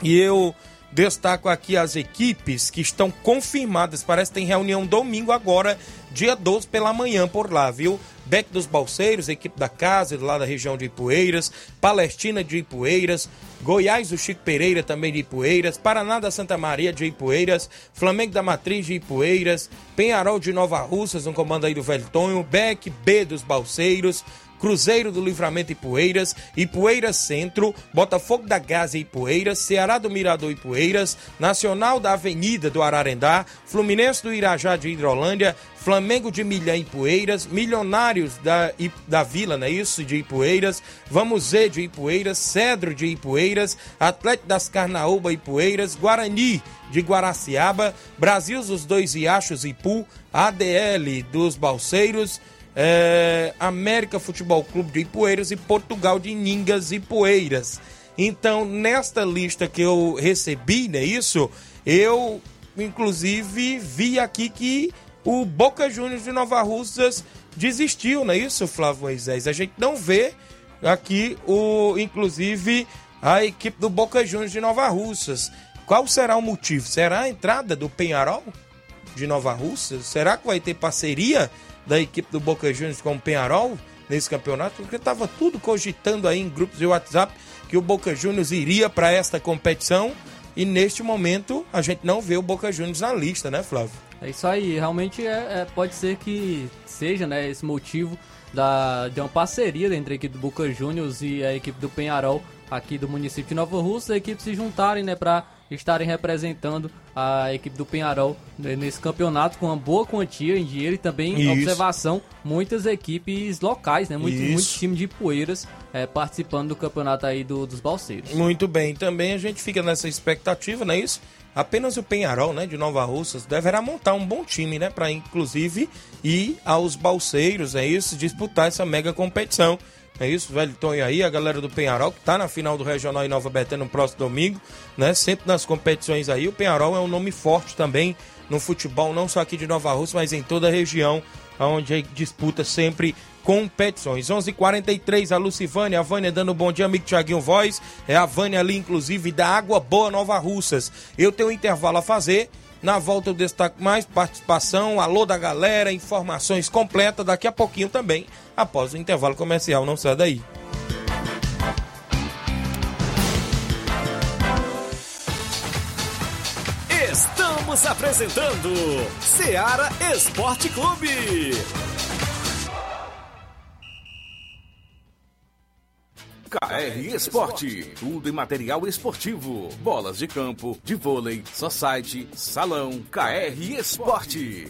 E eu destaco aqui as equipes que estão confirmadas. Parece que tem reunião domingo agora, dia 12 pela manhã por lá, viu? Beck dos Balseiros, equipe da casa, lá da região de Ipueiras, Palestina de Ipueiras, Goiás do Chico Pereira também de Ipueiras, Paraná da Santa Maria de Ipueiras, Flamengo da Matriz de Ipueiras, Penharol de Nova Russas, no comando aí do Velho Tonho, Beck B dos Balseiros, Cruzeiro do Livramento Ipueiras, Ipueiras Centro, Botafogo da Gaza Ipueiras, Ceará do Mirador Ipueiras, Nacional da Avenida do Ararendá, Fluminense do Irajá de Hidrolândia, Flamengo de Milhã Ipueiras, Milionários da, da Vila, não é isso? De Ipueiras, Vamos Z de Ipueiras, Cedro de Ipueiras, Atlético das Carnaúba Ipueiras, Guarani de Guaraciaba, Brasil dos Dois Riachos Ipu, ADL dos Balseiros, é, América Futebol Clube de Ipueiras e Portugal de Ningas e Poeiras. Então, nesta lista que eu recebi, né, isso, eu inclusive vi aqui que o Boca Juniors de Nova Russas desistiu, não é isso, Flávio Moisés? A gente não vê aqui o inclusive a equipe do Boca Juniors de Nova Russas. Qual será o motivo? Será a entrada do Penharol de Nova Russas? Será que vai ter parceria da equipe do Boca Juniors com o Penharol nesse campeonato? Porque estava tudo cogitando aí em grupos de WhatsApp que o Boca Juniors iria para esta competição e neste momento a gente não vê o Boca Juniors na lista, né, Flávio? É isso aí, realmente é, é, pode ser que seja né, esse motivo da, de uma parceria entre a equipe do Boca Juniors e a equipe do Penharol aqui do município de Nova Rússia, a equipe se juntarem né, para estarem representando a equipe do Penharol nesse campeonato com uma boa quantia em dinheiro e também Isso. observação, muitas equipes locais, né? Muitos, Isso. muitos times de poeiras é, participando do campeonato aí do- dos Balseiros. Muito bem, também a gente fica nessa expectativa, não é isso? Apenas o Penharol, né, de Nova Russas, deverá montar um bom time, né, para inclusive ir aos Balseiros, é isso, disputar essa mega competição. É isso, velho Tonho aí, a galera do Penharol, que tá na final do Regional em Nova Betânia no próximo domingo, né? Sempre nas competições aí. O Penharol é um nome forte também no futebol, não só aqui de Nova Rússia, mas em toda a região, onde disputa sempre competições. 11:43 h 43 a Lucivânia, a Vânia dando um bom dia, amigo Tiaguinho Voz. É a Vânia ali, inclusive, da Água Boa Nova Russas. Eu tenho um intervalo a fazer. Na volta eu destaco mais participação, alô da galera, informações completas daqui a pouquinho também, após o intervalo comercial. Não sai daí. Estamos apresentando Seara Esporte Clube. KR Esporte, tudo em material esportivo, bolas de campo, de vôlei, society, salão, KR Esporte.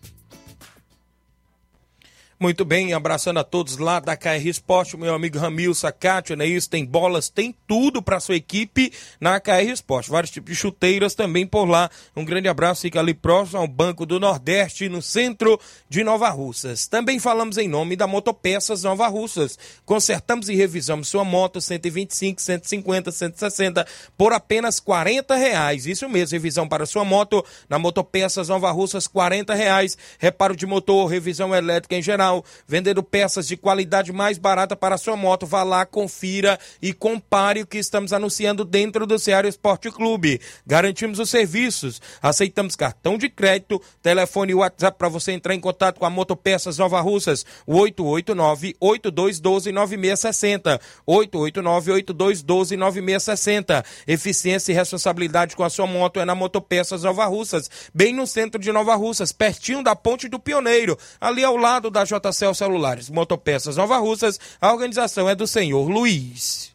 Muito bem, abraçando a todos lá da KR Esporte, meu amigo Ramil Sacate, né? Isso, tem bolas, tem tudo para sua equipe na KR Esporte. Vários tipos de chuteiras também por lá. Um grande abraço, fica ali próximo ao Banco do Nordeste, no centro de Nova Russas. Também falamos em nome da Motopeças Nova Russas. Consertamos e revisamos sua moto 125, 150, 160 por apenas 40 reais. Isso mesmo, revisão para sua moto na Motopeças Nova Russas, 40 reais. Reparo de motor, revisão elétrica em geral, vendendo peças de qualidade mais barata para sua moto. Vá lá, confira e compare o que estamos anunciando dentro do Ceará Esporte Clube. Garantimos os serviços, aceitamos cartão de crédito, telefone e WhatsApp para você entrar em contato com a Motopeças Nova Russas, o 889-8212-9660. 889-8212-9660. Eficiência e responsabilidade com a sua moto é na Motopeças Nova Russas, bem no centro de Nova Russas, pertinho da Ponte do Pioneiro, ali ao lado da JCL Celulares. Motopeças Nova Russas, a organização é do senhor Luiz.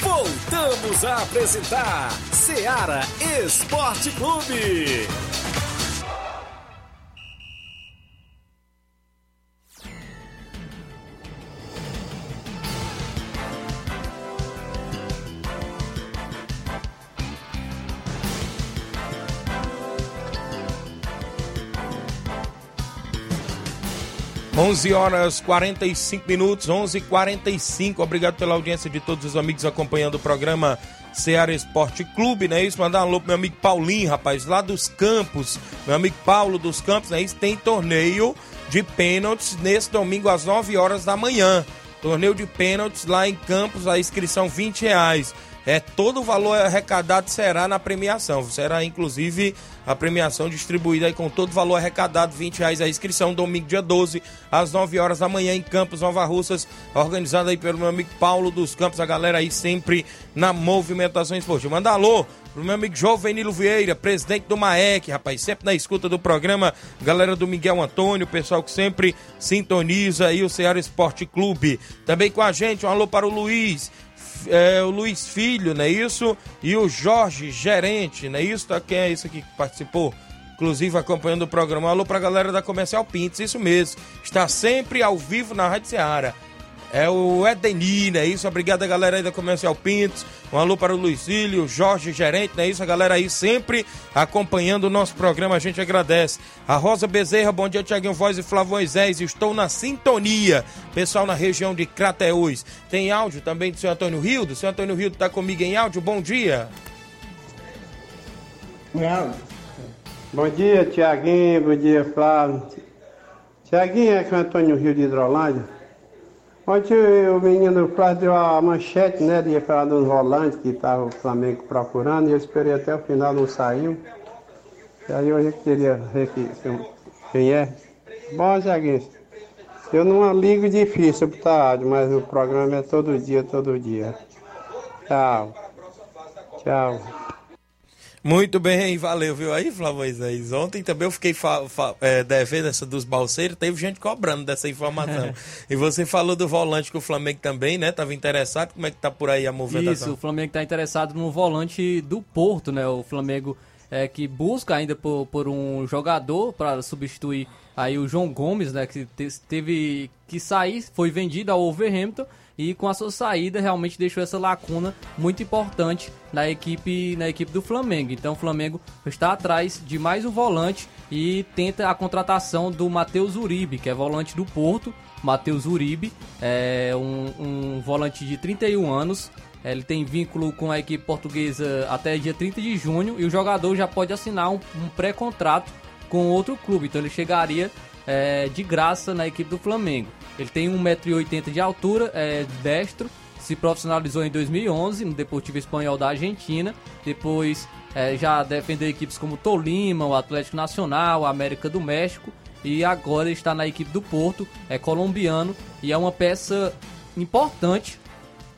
Voltamos a apresentar Seara Esporte Clube. 11 horas 45 minutos, 11:45. Obrigado pela audiência de todos os amigos acompanhando o programa Ceará Esporte Clube, não é isso? Mandar um alô pro meu amigo Paulinho, rapaz, lá dos Campos. Meu amigo Paulo dos Campos, não é isso? Tem torneio de pênaltis nesse domingo às 9 horas da manhã. Torneio de pênaltis lá em Campos, a inscrição 20 reais. É todo o valor arrecadado será na premiação. Será inclusive a premiação distribuída aí com todo o valor arrecadado, 20 reais a inscrição, domingo dia 12, às 9 horas da manhã em Campos, Nova Russas, organizada aí pelo meu amigo Paulo dos Campos, a galera aí sempre na movimentação esportiva. Manda alô pro meu amigo Jovenilo Vieira, presidente do MAEC, rapaz, sempre na escuta do programa, galera do Miguel Antônio, pessoal que sempre sintoniza aí o Ceará Esporte Clube. Também com a gente, um alô para o Luiz, é, o Luiz Filho, não é isso? E o Jorge Gerente, não é isso? Tá, quem é isso aqui que participou? Inclusive acompanhando o programa. Alô pra galera da Comercial Pintos, isso mesmo. Está sempre ao vivo na Rádio Seara. É o Edenir, é isso? Obrigado a galera aí da Comercial Pintos. Um alô para o Luizílio, Jorge Gerente, não é isso? A galera aí sempre acompanhando o nosso programa, a gente agradece. A Rosa Bezerra, bom dia, Tiaguinho Voz e Flávio Moisés. Estou na sintonia. Pessoal na região de Crateús. Tem áudio também do seu Antônio Rildo. Seu Antônio Rildo está comigo em áudio. Bom dia. Bom dia, Tiaguinho. Bom dia, Flávio. Tiaguinho é que o Antônio Rio de Hidrolândia. Ontem o menino Flávio deu a manchete, né, de falar dos volantes que estava o Flamengo procurando, e eu esperei até o final, não saiu. E aí eu queria ver que, quem é. Bom, Zaguinho, eu não ligo difícil pro rádio, mas o programa é todo dia, todo dia. Tchau. Tchau. Muito bem, valeu, viu aí, Flávio Moisés? Ontem também eu fiquei é, devendo essa dos balseiros, teve gente cobrando dessa informação. e você falou do volante que o Flamengo também, né? Tava interessado, como é que tá por aí a movimentação? Isso, o Flamengo tá interessado no volante do Porto, né? O Flamengo é, que busca ainda por, por um jogador para substituir aí o João Gomes, né? Que teve que sair, foi vendido ao Wolverhampton e com a sua saída realmente deixou essa lacuna muito importante na equipe na equipe do Flamengo. Então o Flamengo está atrás de mais um volante e tenta a contratação do Matheus Uribe, que é volante do Porto. Matheus Uribe é um, um volante de 31 anos. Ele tem vínculo com a equipe portuguesa até dia 30 de junho e o jogador já pode assinar um, um pré-contrato com outro clube. Então ele chegaria é, de graça na equipe do Flamengo. Ele tem 1,80m de altura, é destro, se profissionalizou em 2011 no Deportivo Espanhol da Argentina. Depois é, já defendeu equipes como Tolima, o Atlético Nacional, a América do México e agora está na equipe do Porto, é colombiano e é uma peça importante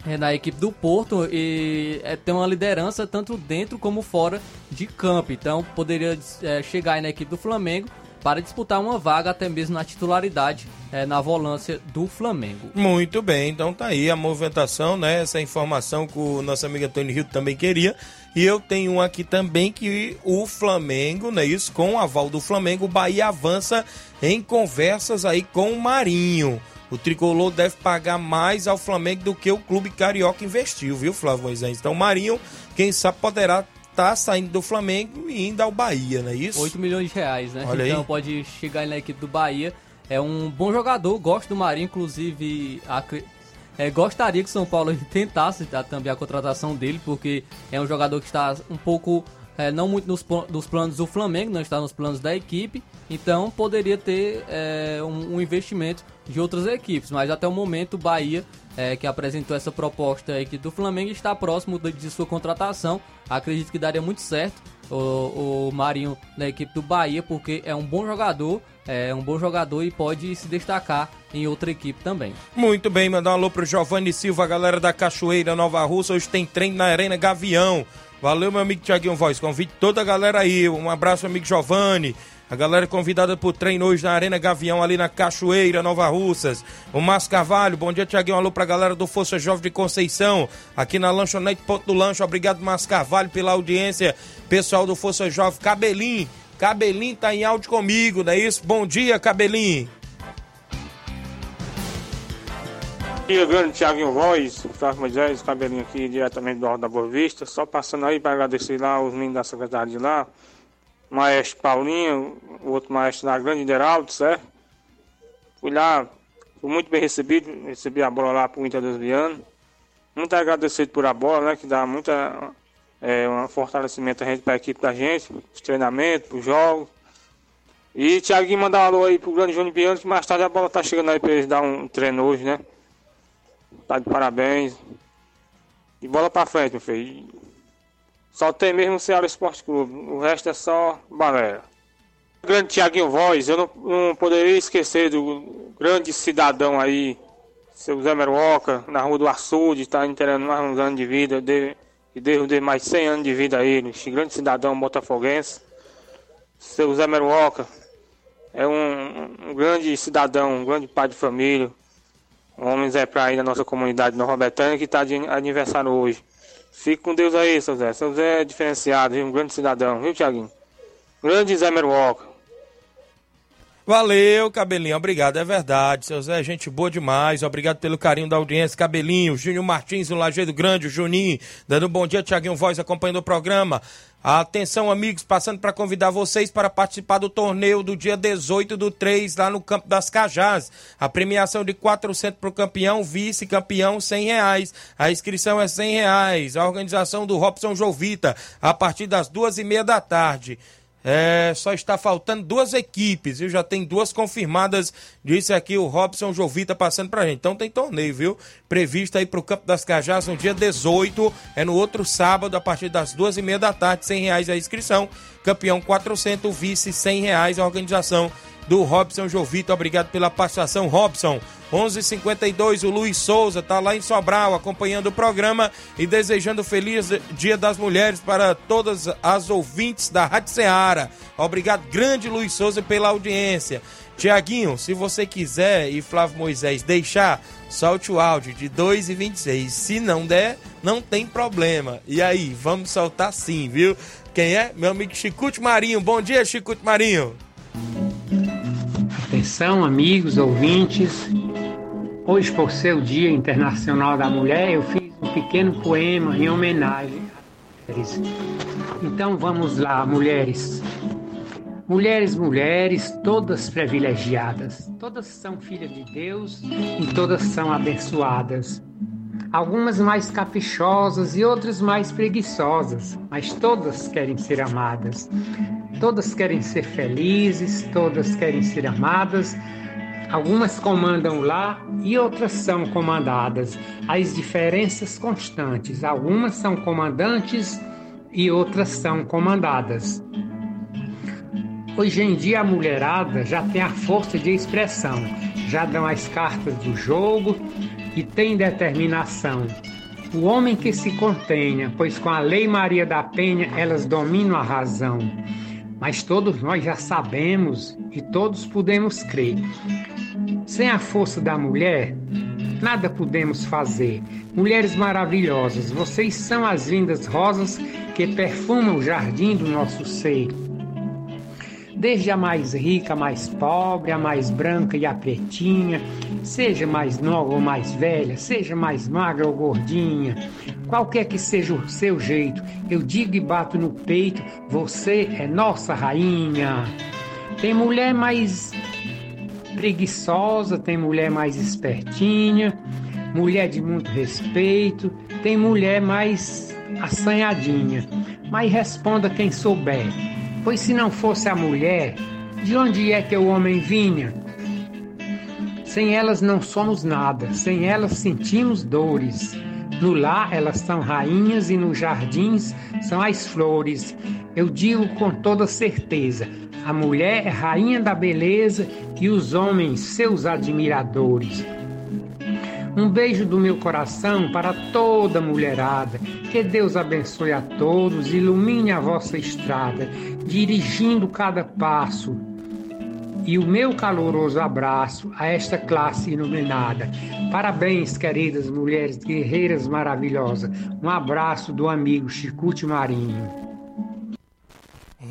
é, na equipe do Porto e é, tem uma liderança tanto dentro como fora de campo. Então poderia é, chegar na equipe do Flamengo para disputar uma vaga até mesmo na titularidade é, na volância do Flamengo. Muito bem, então tá aí a movimentação, né? Essa informação que o nosso amigo Antônio Rio também queria. E eu tenho um aqui também que o Flamengo, né? Isso, com o aval do Flamengo, o Bahia avança em conversas aí com o Marinho. O tricolor deve pagar mais ao Flamengo do que o clube carioca investiu, viu, Flávio Moisés? Então, Marinho, quem sabe, poderá tá saindo do Flamengo e indo ao Bahia, não é isso? 8 milhões de reais, né? Olha então aí. pode chegar na equipe do Bahia. É um bom jogador, gosto do Marinho, inclusive é, gostaria que o São Paulo tentasse tá, também a contratação dele, porque é um jogador que está um pouco, é, não muito nos, nos, planos do Flamengo, não está nos planos da equipe, então poderia ter é, um, um, investimento de outras equipes, mas até o momento o Bahia é, que apresentou essa proposta aqui do Flamengo está próximo de, de sua contratação. Acredito que daria muito certo o, o Marinho na equipe do Bahia, porque é um bom jogador, é um bom jogador e pode se destacar em outra equipe também. Muito bem, mandar um alô pro Giovanni Silva, galera da Cachoeira Nova Russa. Hoje tem treino na Arena Gavião. Valeu, meu amigo Tiaguinho Voz. Convite toda a galera aí. Um abraço, amigo Giovanni. A galera convidada pro treino hoje na Arena Gavião, ali na Cachoeira, Nova Russas. O Márcio Carvalho, bom dia, Tiaguinho. Alô pra galera do Força Jovem de Conceição, aqui na Lanchonete Ponto do Lanche. Obrigado, Márcio Carvalho, pela audiência. Pessoal do Força Jovem, Cabelinho. Cabelinho tá em áudio comigo, não é isso? Bom dia, Cabelinho. Bom dia, grande Tiaguinho Voz, Flávio Moisés, cabelinho aqui diretamente do Alto da Boa Vista. Só passando aí para agradecer lá os meninos da secretaria de lá, maestro Paulinho, o outro maestro da Grande Deraldo, certo? Fui lá, fui muito bem recebido, recebi a bola lá pro Inter Desviano. Muito agradecido por a bola, né? Que dá muita é, um fortalecimento a gente para a equipe da gente, os treinamentos, os jogos. E Tiaguinho mandar um alô aí pro grande Júnior Biano, que mais tarde a bola tá chegando aí para eles dar um treino hoje, né? Tá de parabéns. E bola pra frente, meu filho. Só tem mesmo o Ceará Esporte Clube. O resto é só balera. Grande Tiaguinho Voz, eu não, não, poderia esquecer do grande cidadão aí, seu Zé Meruoca, na rua do Açude, tá inteirando mais uns anos de vida. De, e devo de mais 100 anos de vida a ele. Esse grande cidadão botafoguense. Seu Zé Meruoca é um, um grande cidadão, um grande pai de família. Homens é pra ir na nossa comunidade Nova Betânia que está de aniversário hoje. Fique com Deus aí, seu Zé. Seu Zé é diferenciado, viu? um grande cidadão, viu, Tiaguinho? Grande Zé Meruoca. Valeu, Cabelinho, obrigado, é verdade. Seu Zé, gente boa demais. Obrigado pelo carinho da audiência, Cabelinho. Júnior Martins, o Lajeiro Grande, o Juninho, dando um bom dia, Tiaguinho Voz, acompanhando o programa. Atenção, amigos, passando para convidar vocês para participar do torneio do dia 18 do 3, lá no Campo das Cajás. A premiação de 400 para o campeão, vice-campeão, 100 reais. A inscrição é 100 reais. A organização do Robson Jovita, a partir das duas e meia da tarde. É, só está faltando duas equipes, viu? Já tem duas confirmadas, disse aqui o Robson Jovita passando pra gente. Então tem torneio, viu? Previsto aí pro Campo das Cajás no dia 18, é no outro sábado, a partir das duas e meia da tarde, cem reais a inscrição. Campeão 400, vice cem reais a organização do Robson Jovita. Obrigado pela participação, Robson. 11:52 o Luiz Souza tá lá em Sobral acompanhando o programa e desejando feliz Dia das Mulheres para todas as ouvintes da Rádio Ceará. Obrigado, grande Luiz Souza, pela audiência. Tiaguinho, se você quiser e Flávio Moisés deixar, solte o áudio de 2 e 26. Se não der, não tem problema. E aí, vamos soltar sim, viu? Quem é? Meu amigo Chicute Marinho. Bom dia, Chicute Marinho. Atenção, amigos, ouvintes. Hoje, por ser o Dia Internacional da Mulher, eu fiz um pequeno poema em homenagem a mulheres. Então vamos lá, mulheres. Mulheres, mulheres, todas privilegiadas. Todas são filhas de Deus e todas são abençoadas. Algumas mais caprichosas e outras mais preguiçosas, mas todas querem ser amadas. Todas querem ser felizes, todas querem ser amadas. Algumas comandam lá e outras são comandadas. As diferenças constantes. Algumas são comandantes e outras são comandadas. Hoje em dia a mulherada já tem a força de expressão, já dão as cartas do jogo e tem determinação. O homem que se contenha, pois com a lei Maria da Penha elas dominam a razão. Mas todos nós já sabemos e todos podemos crer. Sem a força da mulher, nada podemos fazer. Mulheres maravilhosas, vocês são as lindas rosas que perfumam o jardim do nosso ser desde a mais rica, a mais pobre, a mais branca e a pretinha, seja mais nova ou mais velha, seja mais magra ou gordinha, qualquer que seja o seu jeito, eu digo e bato no peito: você é nossa rainha. Tem mulher mais preguiçosa, tem mulher mais espertinha, mulher de muito respeito, tem mulher mais assanhadinha. Mas responda quem souber. Pois se não fosse a mulher, de onde é que o homem vinha? Sem elas não somos nada, sem elas sentimos dores. No lar elas são rainhas e nos jardins são as flores. Eu digo com toda certeza: a mulher é rainha da beleza e os homens seus admiradores. Um beijo do meu coração para toda mulherada. Que Deus abençoe a todos, ilumine a vossa estrada, dirigindo cada passo. E o meu caloroso abraço a esta classe iluminada. Parabéns, queridas mulheres guerreiras maravilhosas. Um abraço do amigo Chicute Marinho.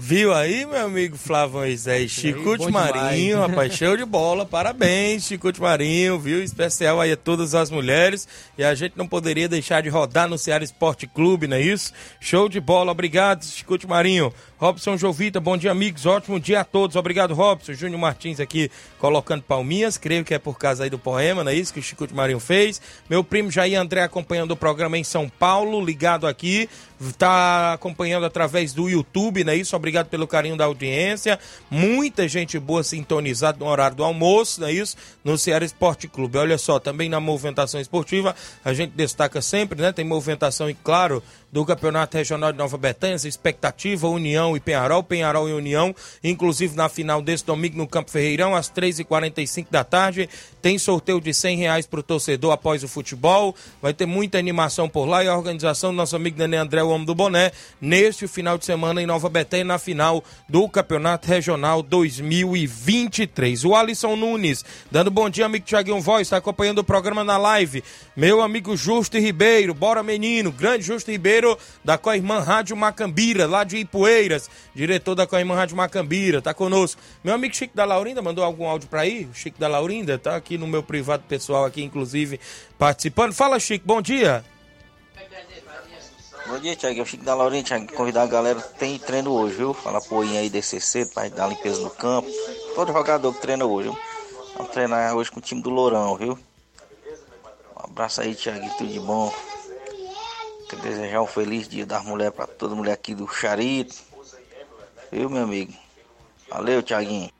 Viu aí, meu amigo Flávio Moisés? Chicute Marinho, rapaz, show de bola. Parabéns, Chicute Marinho, viu? Especial aí a todas as mulheres. E a gente não poderia deixar de rodar no Ceará Esporte Clube, não é isso? Show de bola, obrigado, Chicute Marinho. Robson Jovita, bom dia, amigos. Ótimo dia a todos. Obrigado, Robson. Júnior Martins aqui colocando palminhas. Creio que é por causa aí do poema, não é isso que o Chicute Marinho fez. Meu primo Jair André acompanhando o programa em São Paulo, ligado aqui. Tá acompanhando através do YouTube, não é isso? Obrigado pelo carinho da audiência. Muita gente boa sintonizada no horário do almoço, não é isso? No Ceará Esporte Clube. Olha só, também na movimentação esportiva, a gente destaca sempre, né? Tem movimentação e, claro, do Campeonato Regional de Nova Betânia, expectativa, União e Penharol, Penharol e União, inclusive na final desse domingo no Campo Ferreirão, às 3h45 da tarde, tem sorteio de 100 reais para o torcedor após o futebol, vai ter muita animação por lá e a organização do nosso amigo Nenê André, o homem do boné, neste final de semana em Nova Betânia, na final do Campeonato Regional 2023. O Alisson Nunes, dando bom dia, amigo Thiaguinho Voz, está acompanhando o programa na live. Meu amigo Justo Ribeiro, bora menino, grande Justo Ribeiro da Coirmã Rádio Macambira, lá de Ipueiras, diretor da Coirmã Rádio Macambira, tá conosco. Meu amigo Chico da Laurinda mandou algum áudio para aí? Chico da Laurinda tá aqui no meu privado pessoal aqui, inclusive, participando. Fala, Chico, bom dia. Bom dia, Thiago. Eu Chico da Laurinha. Convidar a galera, tem treino hoje, viu? Fala pro aí DCC, pra dar limpeza no campo. Todo jogador que treina hoje, viu? Vamos treinar hoje com o time do Lourão, viu? Um abraço aí, Thiago. Tudo de bom. Quero desejar um feliz dia das mulheres pra toda mulher aqui do Charito. Viu, meu amigo? Valeu, Thiaguinho.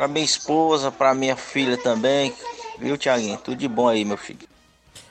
Pra minha esposa, pra minha filha também. Viu, Thiaguinho? Tudo de bom aí, meu filho.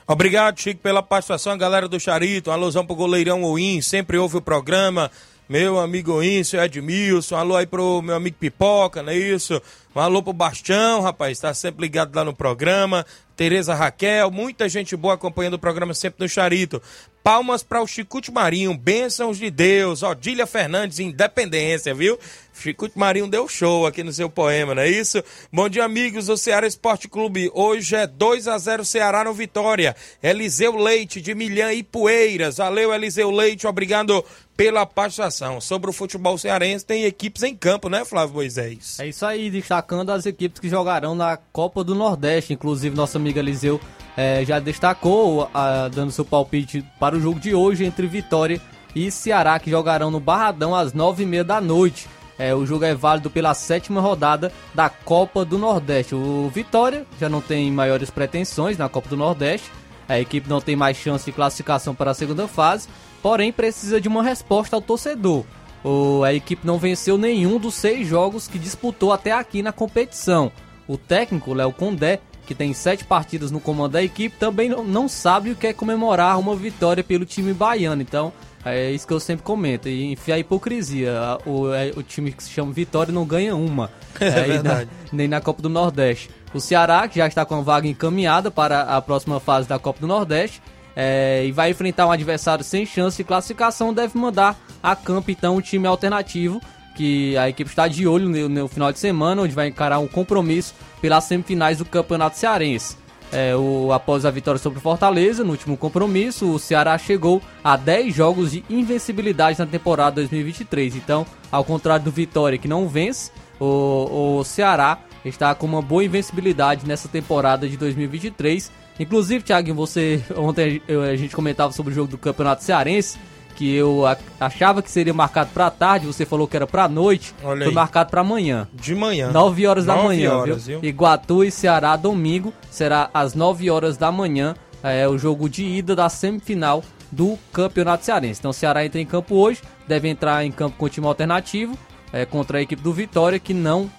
Obrigado, Chico, pela participação. A galera do Charito, alusão pro goleirão Oim, sempre ouve o programa. Meu amigo Oim, seu Edmilson, alô aí pro meu amigo Pipoca, não é isso? Um alô pro Bastião, rapaz, tá sempre ligado lá no programa. Tereza Raquel, muita gente boa acompanhando o programa sempre no Charito. Palmas para o Chicute Marinho, bênçãos de Deus. Odília Fernandes, Independência, viu? Chicute Marinho deu show aqui no seu poema, não é isso? Bom dia, amigos do Ceará Esporte Clube. Hoje é 2 a 0 Ceará no Vitória. Eliseu Leite, de Milhã e Poeiras. Valeu, Eliseu Leite, obrigado pela participação. Sobre o futebol cearense, tem equipes em campo, né, Flávio Moisés? É isso aí, destacando as equipes que jogarão na Copa do Nordeste. Inclusive, nosso amigo Eliseu eh, já destacou, ah, dando seu palpite para o jogo de hoje entre Vitória e Ceará, que jogarão no Barradão às nove e meia da noite. É, o jogo é válido pela sétima rodada da Copa do Nordeste. O Vitória já não tem maiores pretensões na Copa do Nordeste. A equipe não tem mais chance de classificação para a segunda fase, porém precisa de uma resposta ao torcedor. O, a equipe não venceu nenhum dos seis jogos que disputou até aqui na competição. O técnico, Léo Condé, que tem sete partidas no comando da equipe, também não, sabe o que é comemorar uma vitória pelo time baiano. Então, é isso que eu sempre comento. E enfia a hipocrisia. O, é, o time que se chama Vitória não ganha uma. É na- verdade. nem na Copa do Nordeste. O Ceará, que já está com a vaga encaminhada para a próxima fase da Copa do Nordeste, é, e vai enfrentar um adversário sem chance de classificação, deve mandar a campo então um time alternativo, que a equipe está de olho no, no final de semana, onde vai encarar um compromisso pelas semifinais do Campeonato Cearense. É, o, após a vitória sobre o Fortaleza, no último compromisso, o Ceará chegou a 10 jogos de invencibilidade na temporada 2023. Então, ao contrário do Vitória, que não vence, o, o Ceará está com uma boa invencibilidade nessa temporada de 2023. Inclusive, Thiago, você ontem eu- a gente comentava sobre o jogo do Campeonato Cearense, que eu achava que seria marcado para tarde, você falou que era para noite, Olha foi aí. marcado para amanhã. De manhã. 9 horas da manhã, horas, viu? viu? Iguatu e Ceará domingo será às 9 horas da manhã, é o jogo de ida da semifinal do Campeonato Cearense. Então o Ceará entra em campo hoje, deve entrar em campo com time alternativo é, contra a equipe do Vitória que não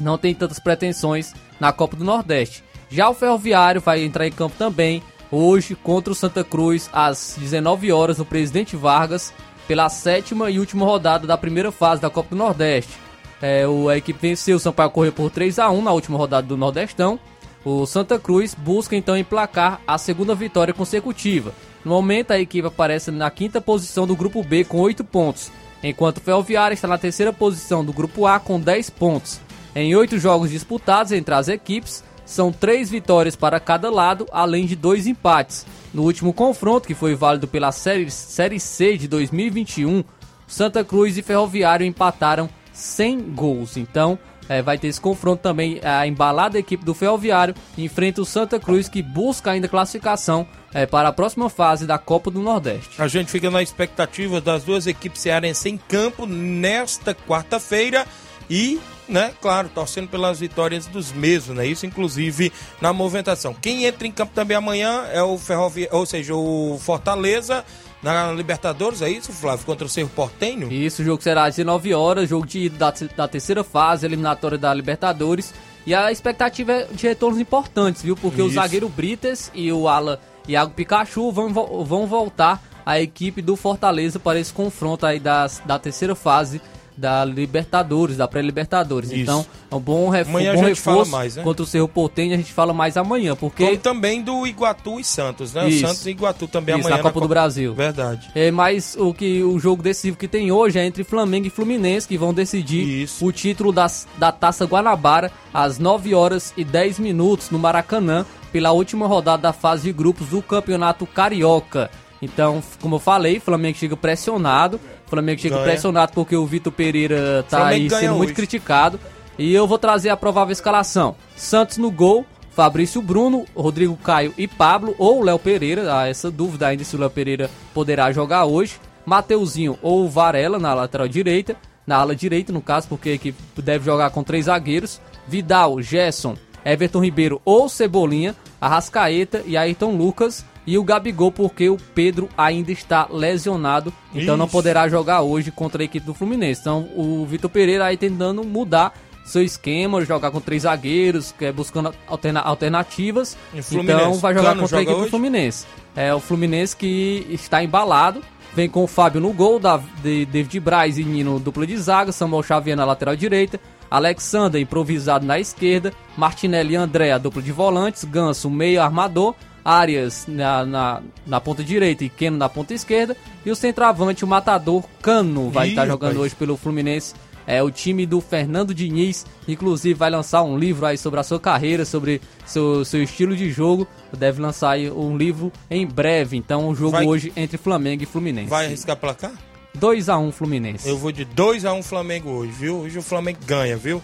não tem tantas pretensões na Copa do Nordeste. Já o Ferroviário vai entrar em campo também hoje contra o Santa Cruz às 19 horas no Presidente Vargas pela sétima e última rodada da primeira fase da Copa do Nordeste. É, o, a equipe venceu o Sampaio Corrêa por 3 a 1 na última rodada do Nordestão. O Santa Cruz busca então emplacar a segunda vitória consecutiva. No momento, a equipe aparece na quinta posição do grupo B com 8 pontos, enquanto o Ferroviária está na terceira posição do grupo A com 10 pontos. Em oito jogos disputados entre as equipes, são três vitórias para cada lado, além de dois empates. No último confronto, que foi válido pela Série, série C de 2021, Santa Cruz e Ferroviário empataram sem gols. Então, é, vai ter esse confronto também. A embalada equipe do Ferroviário enfrenta o Santa Cruz, que busca ainda classificação é, para a próxima fase da Copa do Nordeste. A gente fica na expectativa das duas equipes cearenses em campo nesta quarta-feira e, né, claro, torcendo pelas vitórias dos mesmos, né? Isso inclusive na movimentação. Quem entra em campo também amanhã é o Ferroviário, ou seja, o Fortaleza na Libertadores, é isso, Flávio? Contra o Cerro Portenho? Isso, o jogo será às 19 horas, jogo de, da, da terceira fase, eliminatória da Libertadores. E a expectativa é de retornos importantes, viu? Porque isso. o zagueiro Brites e o ala Iago Pikachu vão, vão voltar à equipe do Fortaleza para esse confronto aí das, da terceira fase da Libertadores, da pré-Libertadores. Então, é um bom, ref amanhã um bom reforço mais, né? contra o Cerro Portenho, a gente fala mais amanhã, porque... Como também do Iguatu e Santos, né? Isso. O Santos e Iguatu também Isso, amanhã. na Copa do Brasil. Verdade. É, mas o, que, o jogo decisivo que tem hoje é entre Flamengo e Fluminense, que vão decidir Isso. o título das, da Taça Guanabara às 9 horas e 10 minutos no Maracanã, pela última rodada da fase de grupos do Campeonato Carioca. Então, como eu falei, Flamengo chega pressionado. Flamengo chega Ganha. pressionado porque o Vitor Pereira tá aí sendo muito hoje. criticado. E eu vou trazer a provável escalação. Santos no gol, Fabrício Bruno, Rodrigo Caio e Pablo, ou Léo Pereira. Há essa dúvida ainda se o Léo Pereira poderá jogar hoje. Mateuzinho ou Varela na lateral direita. Na ala direita, no caso, porque a equipe deve jogar com três zagueiros. Vidal, Gerson, Everton Ribeiro ou Cebolinha. Arrascaeta e Ayrton Lucas. E o Gabigol, porque o Pedro ainda está lesionado. Então não Ixi. poderá jogar hoje contra a equipe do Fluminense. Então o Vitor Pereira aí tentando mudar seu esquema, jogar com três zagueiros, que é buscando alterna alternativas. Então vai jogar Cano contra a joga equipe do hoje? Fluminense. É o Fluminense que está embalado. Vem com o Fábio no gol, da, de David Braz e Nino dupla de zaga, Samuel Xavier na lateral direita, Alexander improvisado na esquerda, Martinelli e André a dupla de volantes, Ganso meio armador, Arias na, na, na ponta direita e Keno na ponta esquerda, e o centroavante, o matador Cano, vai Ih, estar jogando rapaz. hoje pelo Fluminense. É o time do Fernando Diniz, inclusive vai lançar um livro aí sobre a sua carreira, sobre seu, seu estilo de jogo. Deve lançar aí um livro em breve. Então, o jogo Vai- hoje entre Flamengo e Fluminense. Vai arriscar placar? 2x1 Fluminense. Eu vou de 2x1 Flamengo hoje, viu? Hoje o Flamengo ganha, viu?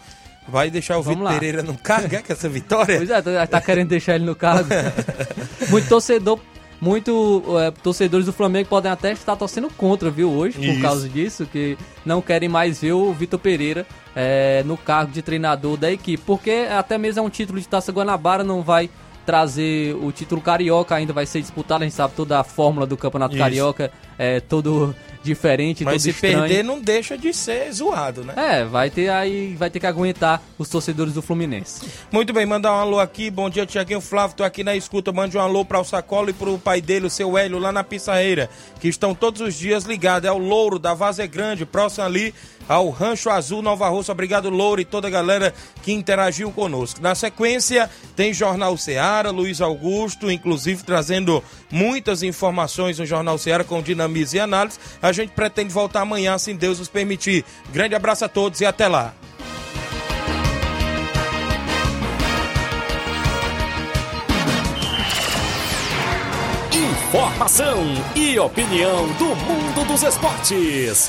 Vai deixar o Vamos Vitor lá. Pereira no cargo, é, com essa vitória? Pois é, tá, tá querendo deixar ele no cargo. muito torcedor, muito é, torcedores do Flamengo podem até estar torcendo contra, viu, hoje, por Isso. causa disso, que não querem mais ver o Vitor Pereira é, no cargo de treinador da equipe, porque até mesmo é um título de Taça Guanabara, não vai trazer o título carioca, ainda vai ser disputado, a gente sabe toda a fórmula do Campeonato Isso. Carioca, é todo diferente, Mas se estranho. perder, não deixa de ser zoado, né? É, vai ter aí, vai ter que aguentar os torcedores do Fluminense. Muito bem, mandar um alô aqui. Bom dia, Tiaguinho Flávio. Tô aqui na escuta. Mande um alô para o Sacola e pro pai dele, o seu Hélio, lá na Pissarreira, que estão todos os dias ligados. É o Louro da Vaza Grande, próximo ali ao Rancho Azul Nova Russa. Obrigado, Louro, e toda a galera que interagiu conosco. Na sequência, tem Jornal Seara, Luiz Augusto, inclusive trazendo muitas informações no Jornal Seara com dinamismo e análise. A gente pretende voltar amanhã, se Deus nos permitir. Grande abraço a todos e até lá. Informação e opinião do mundo dos esportes.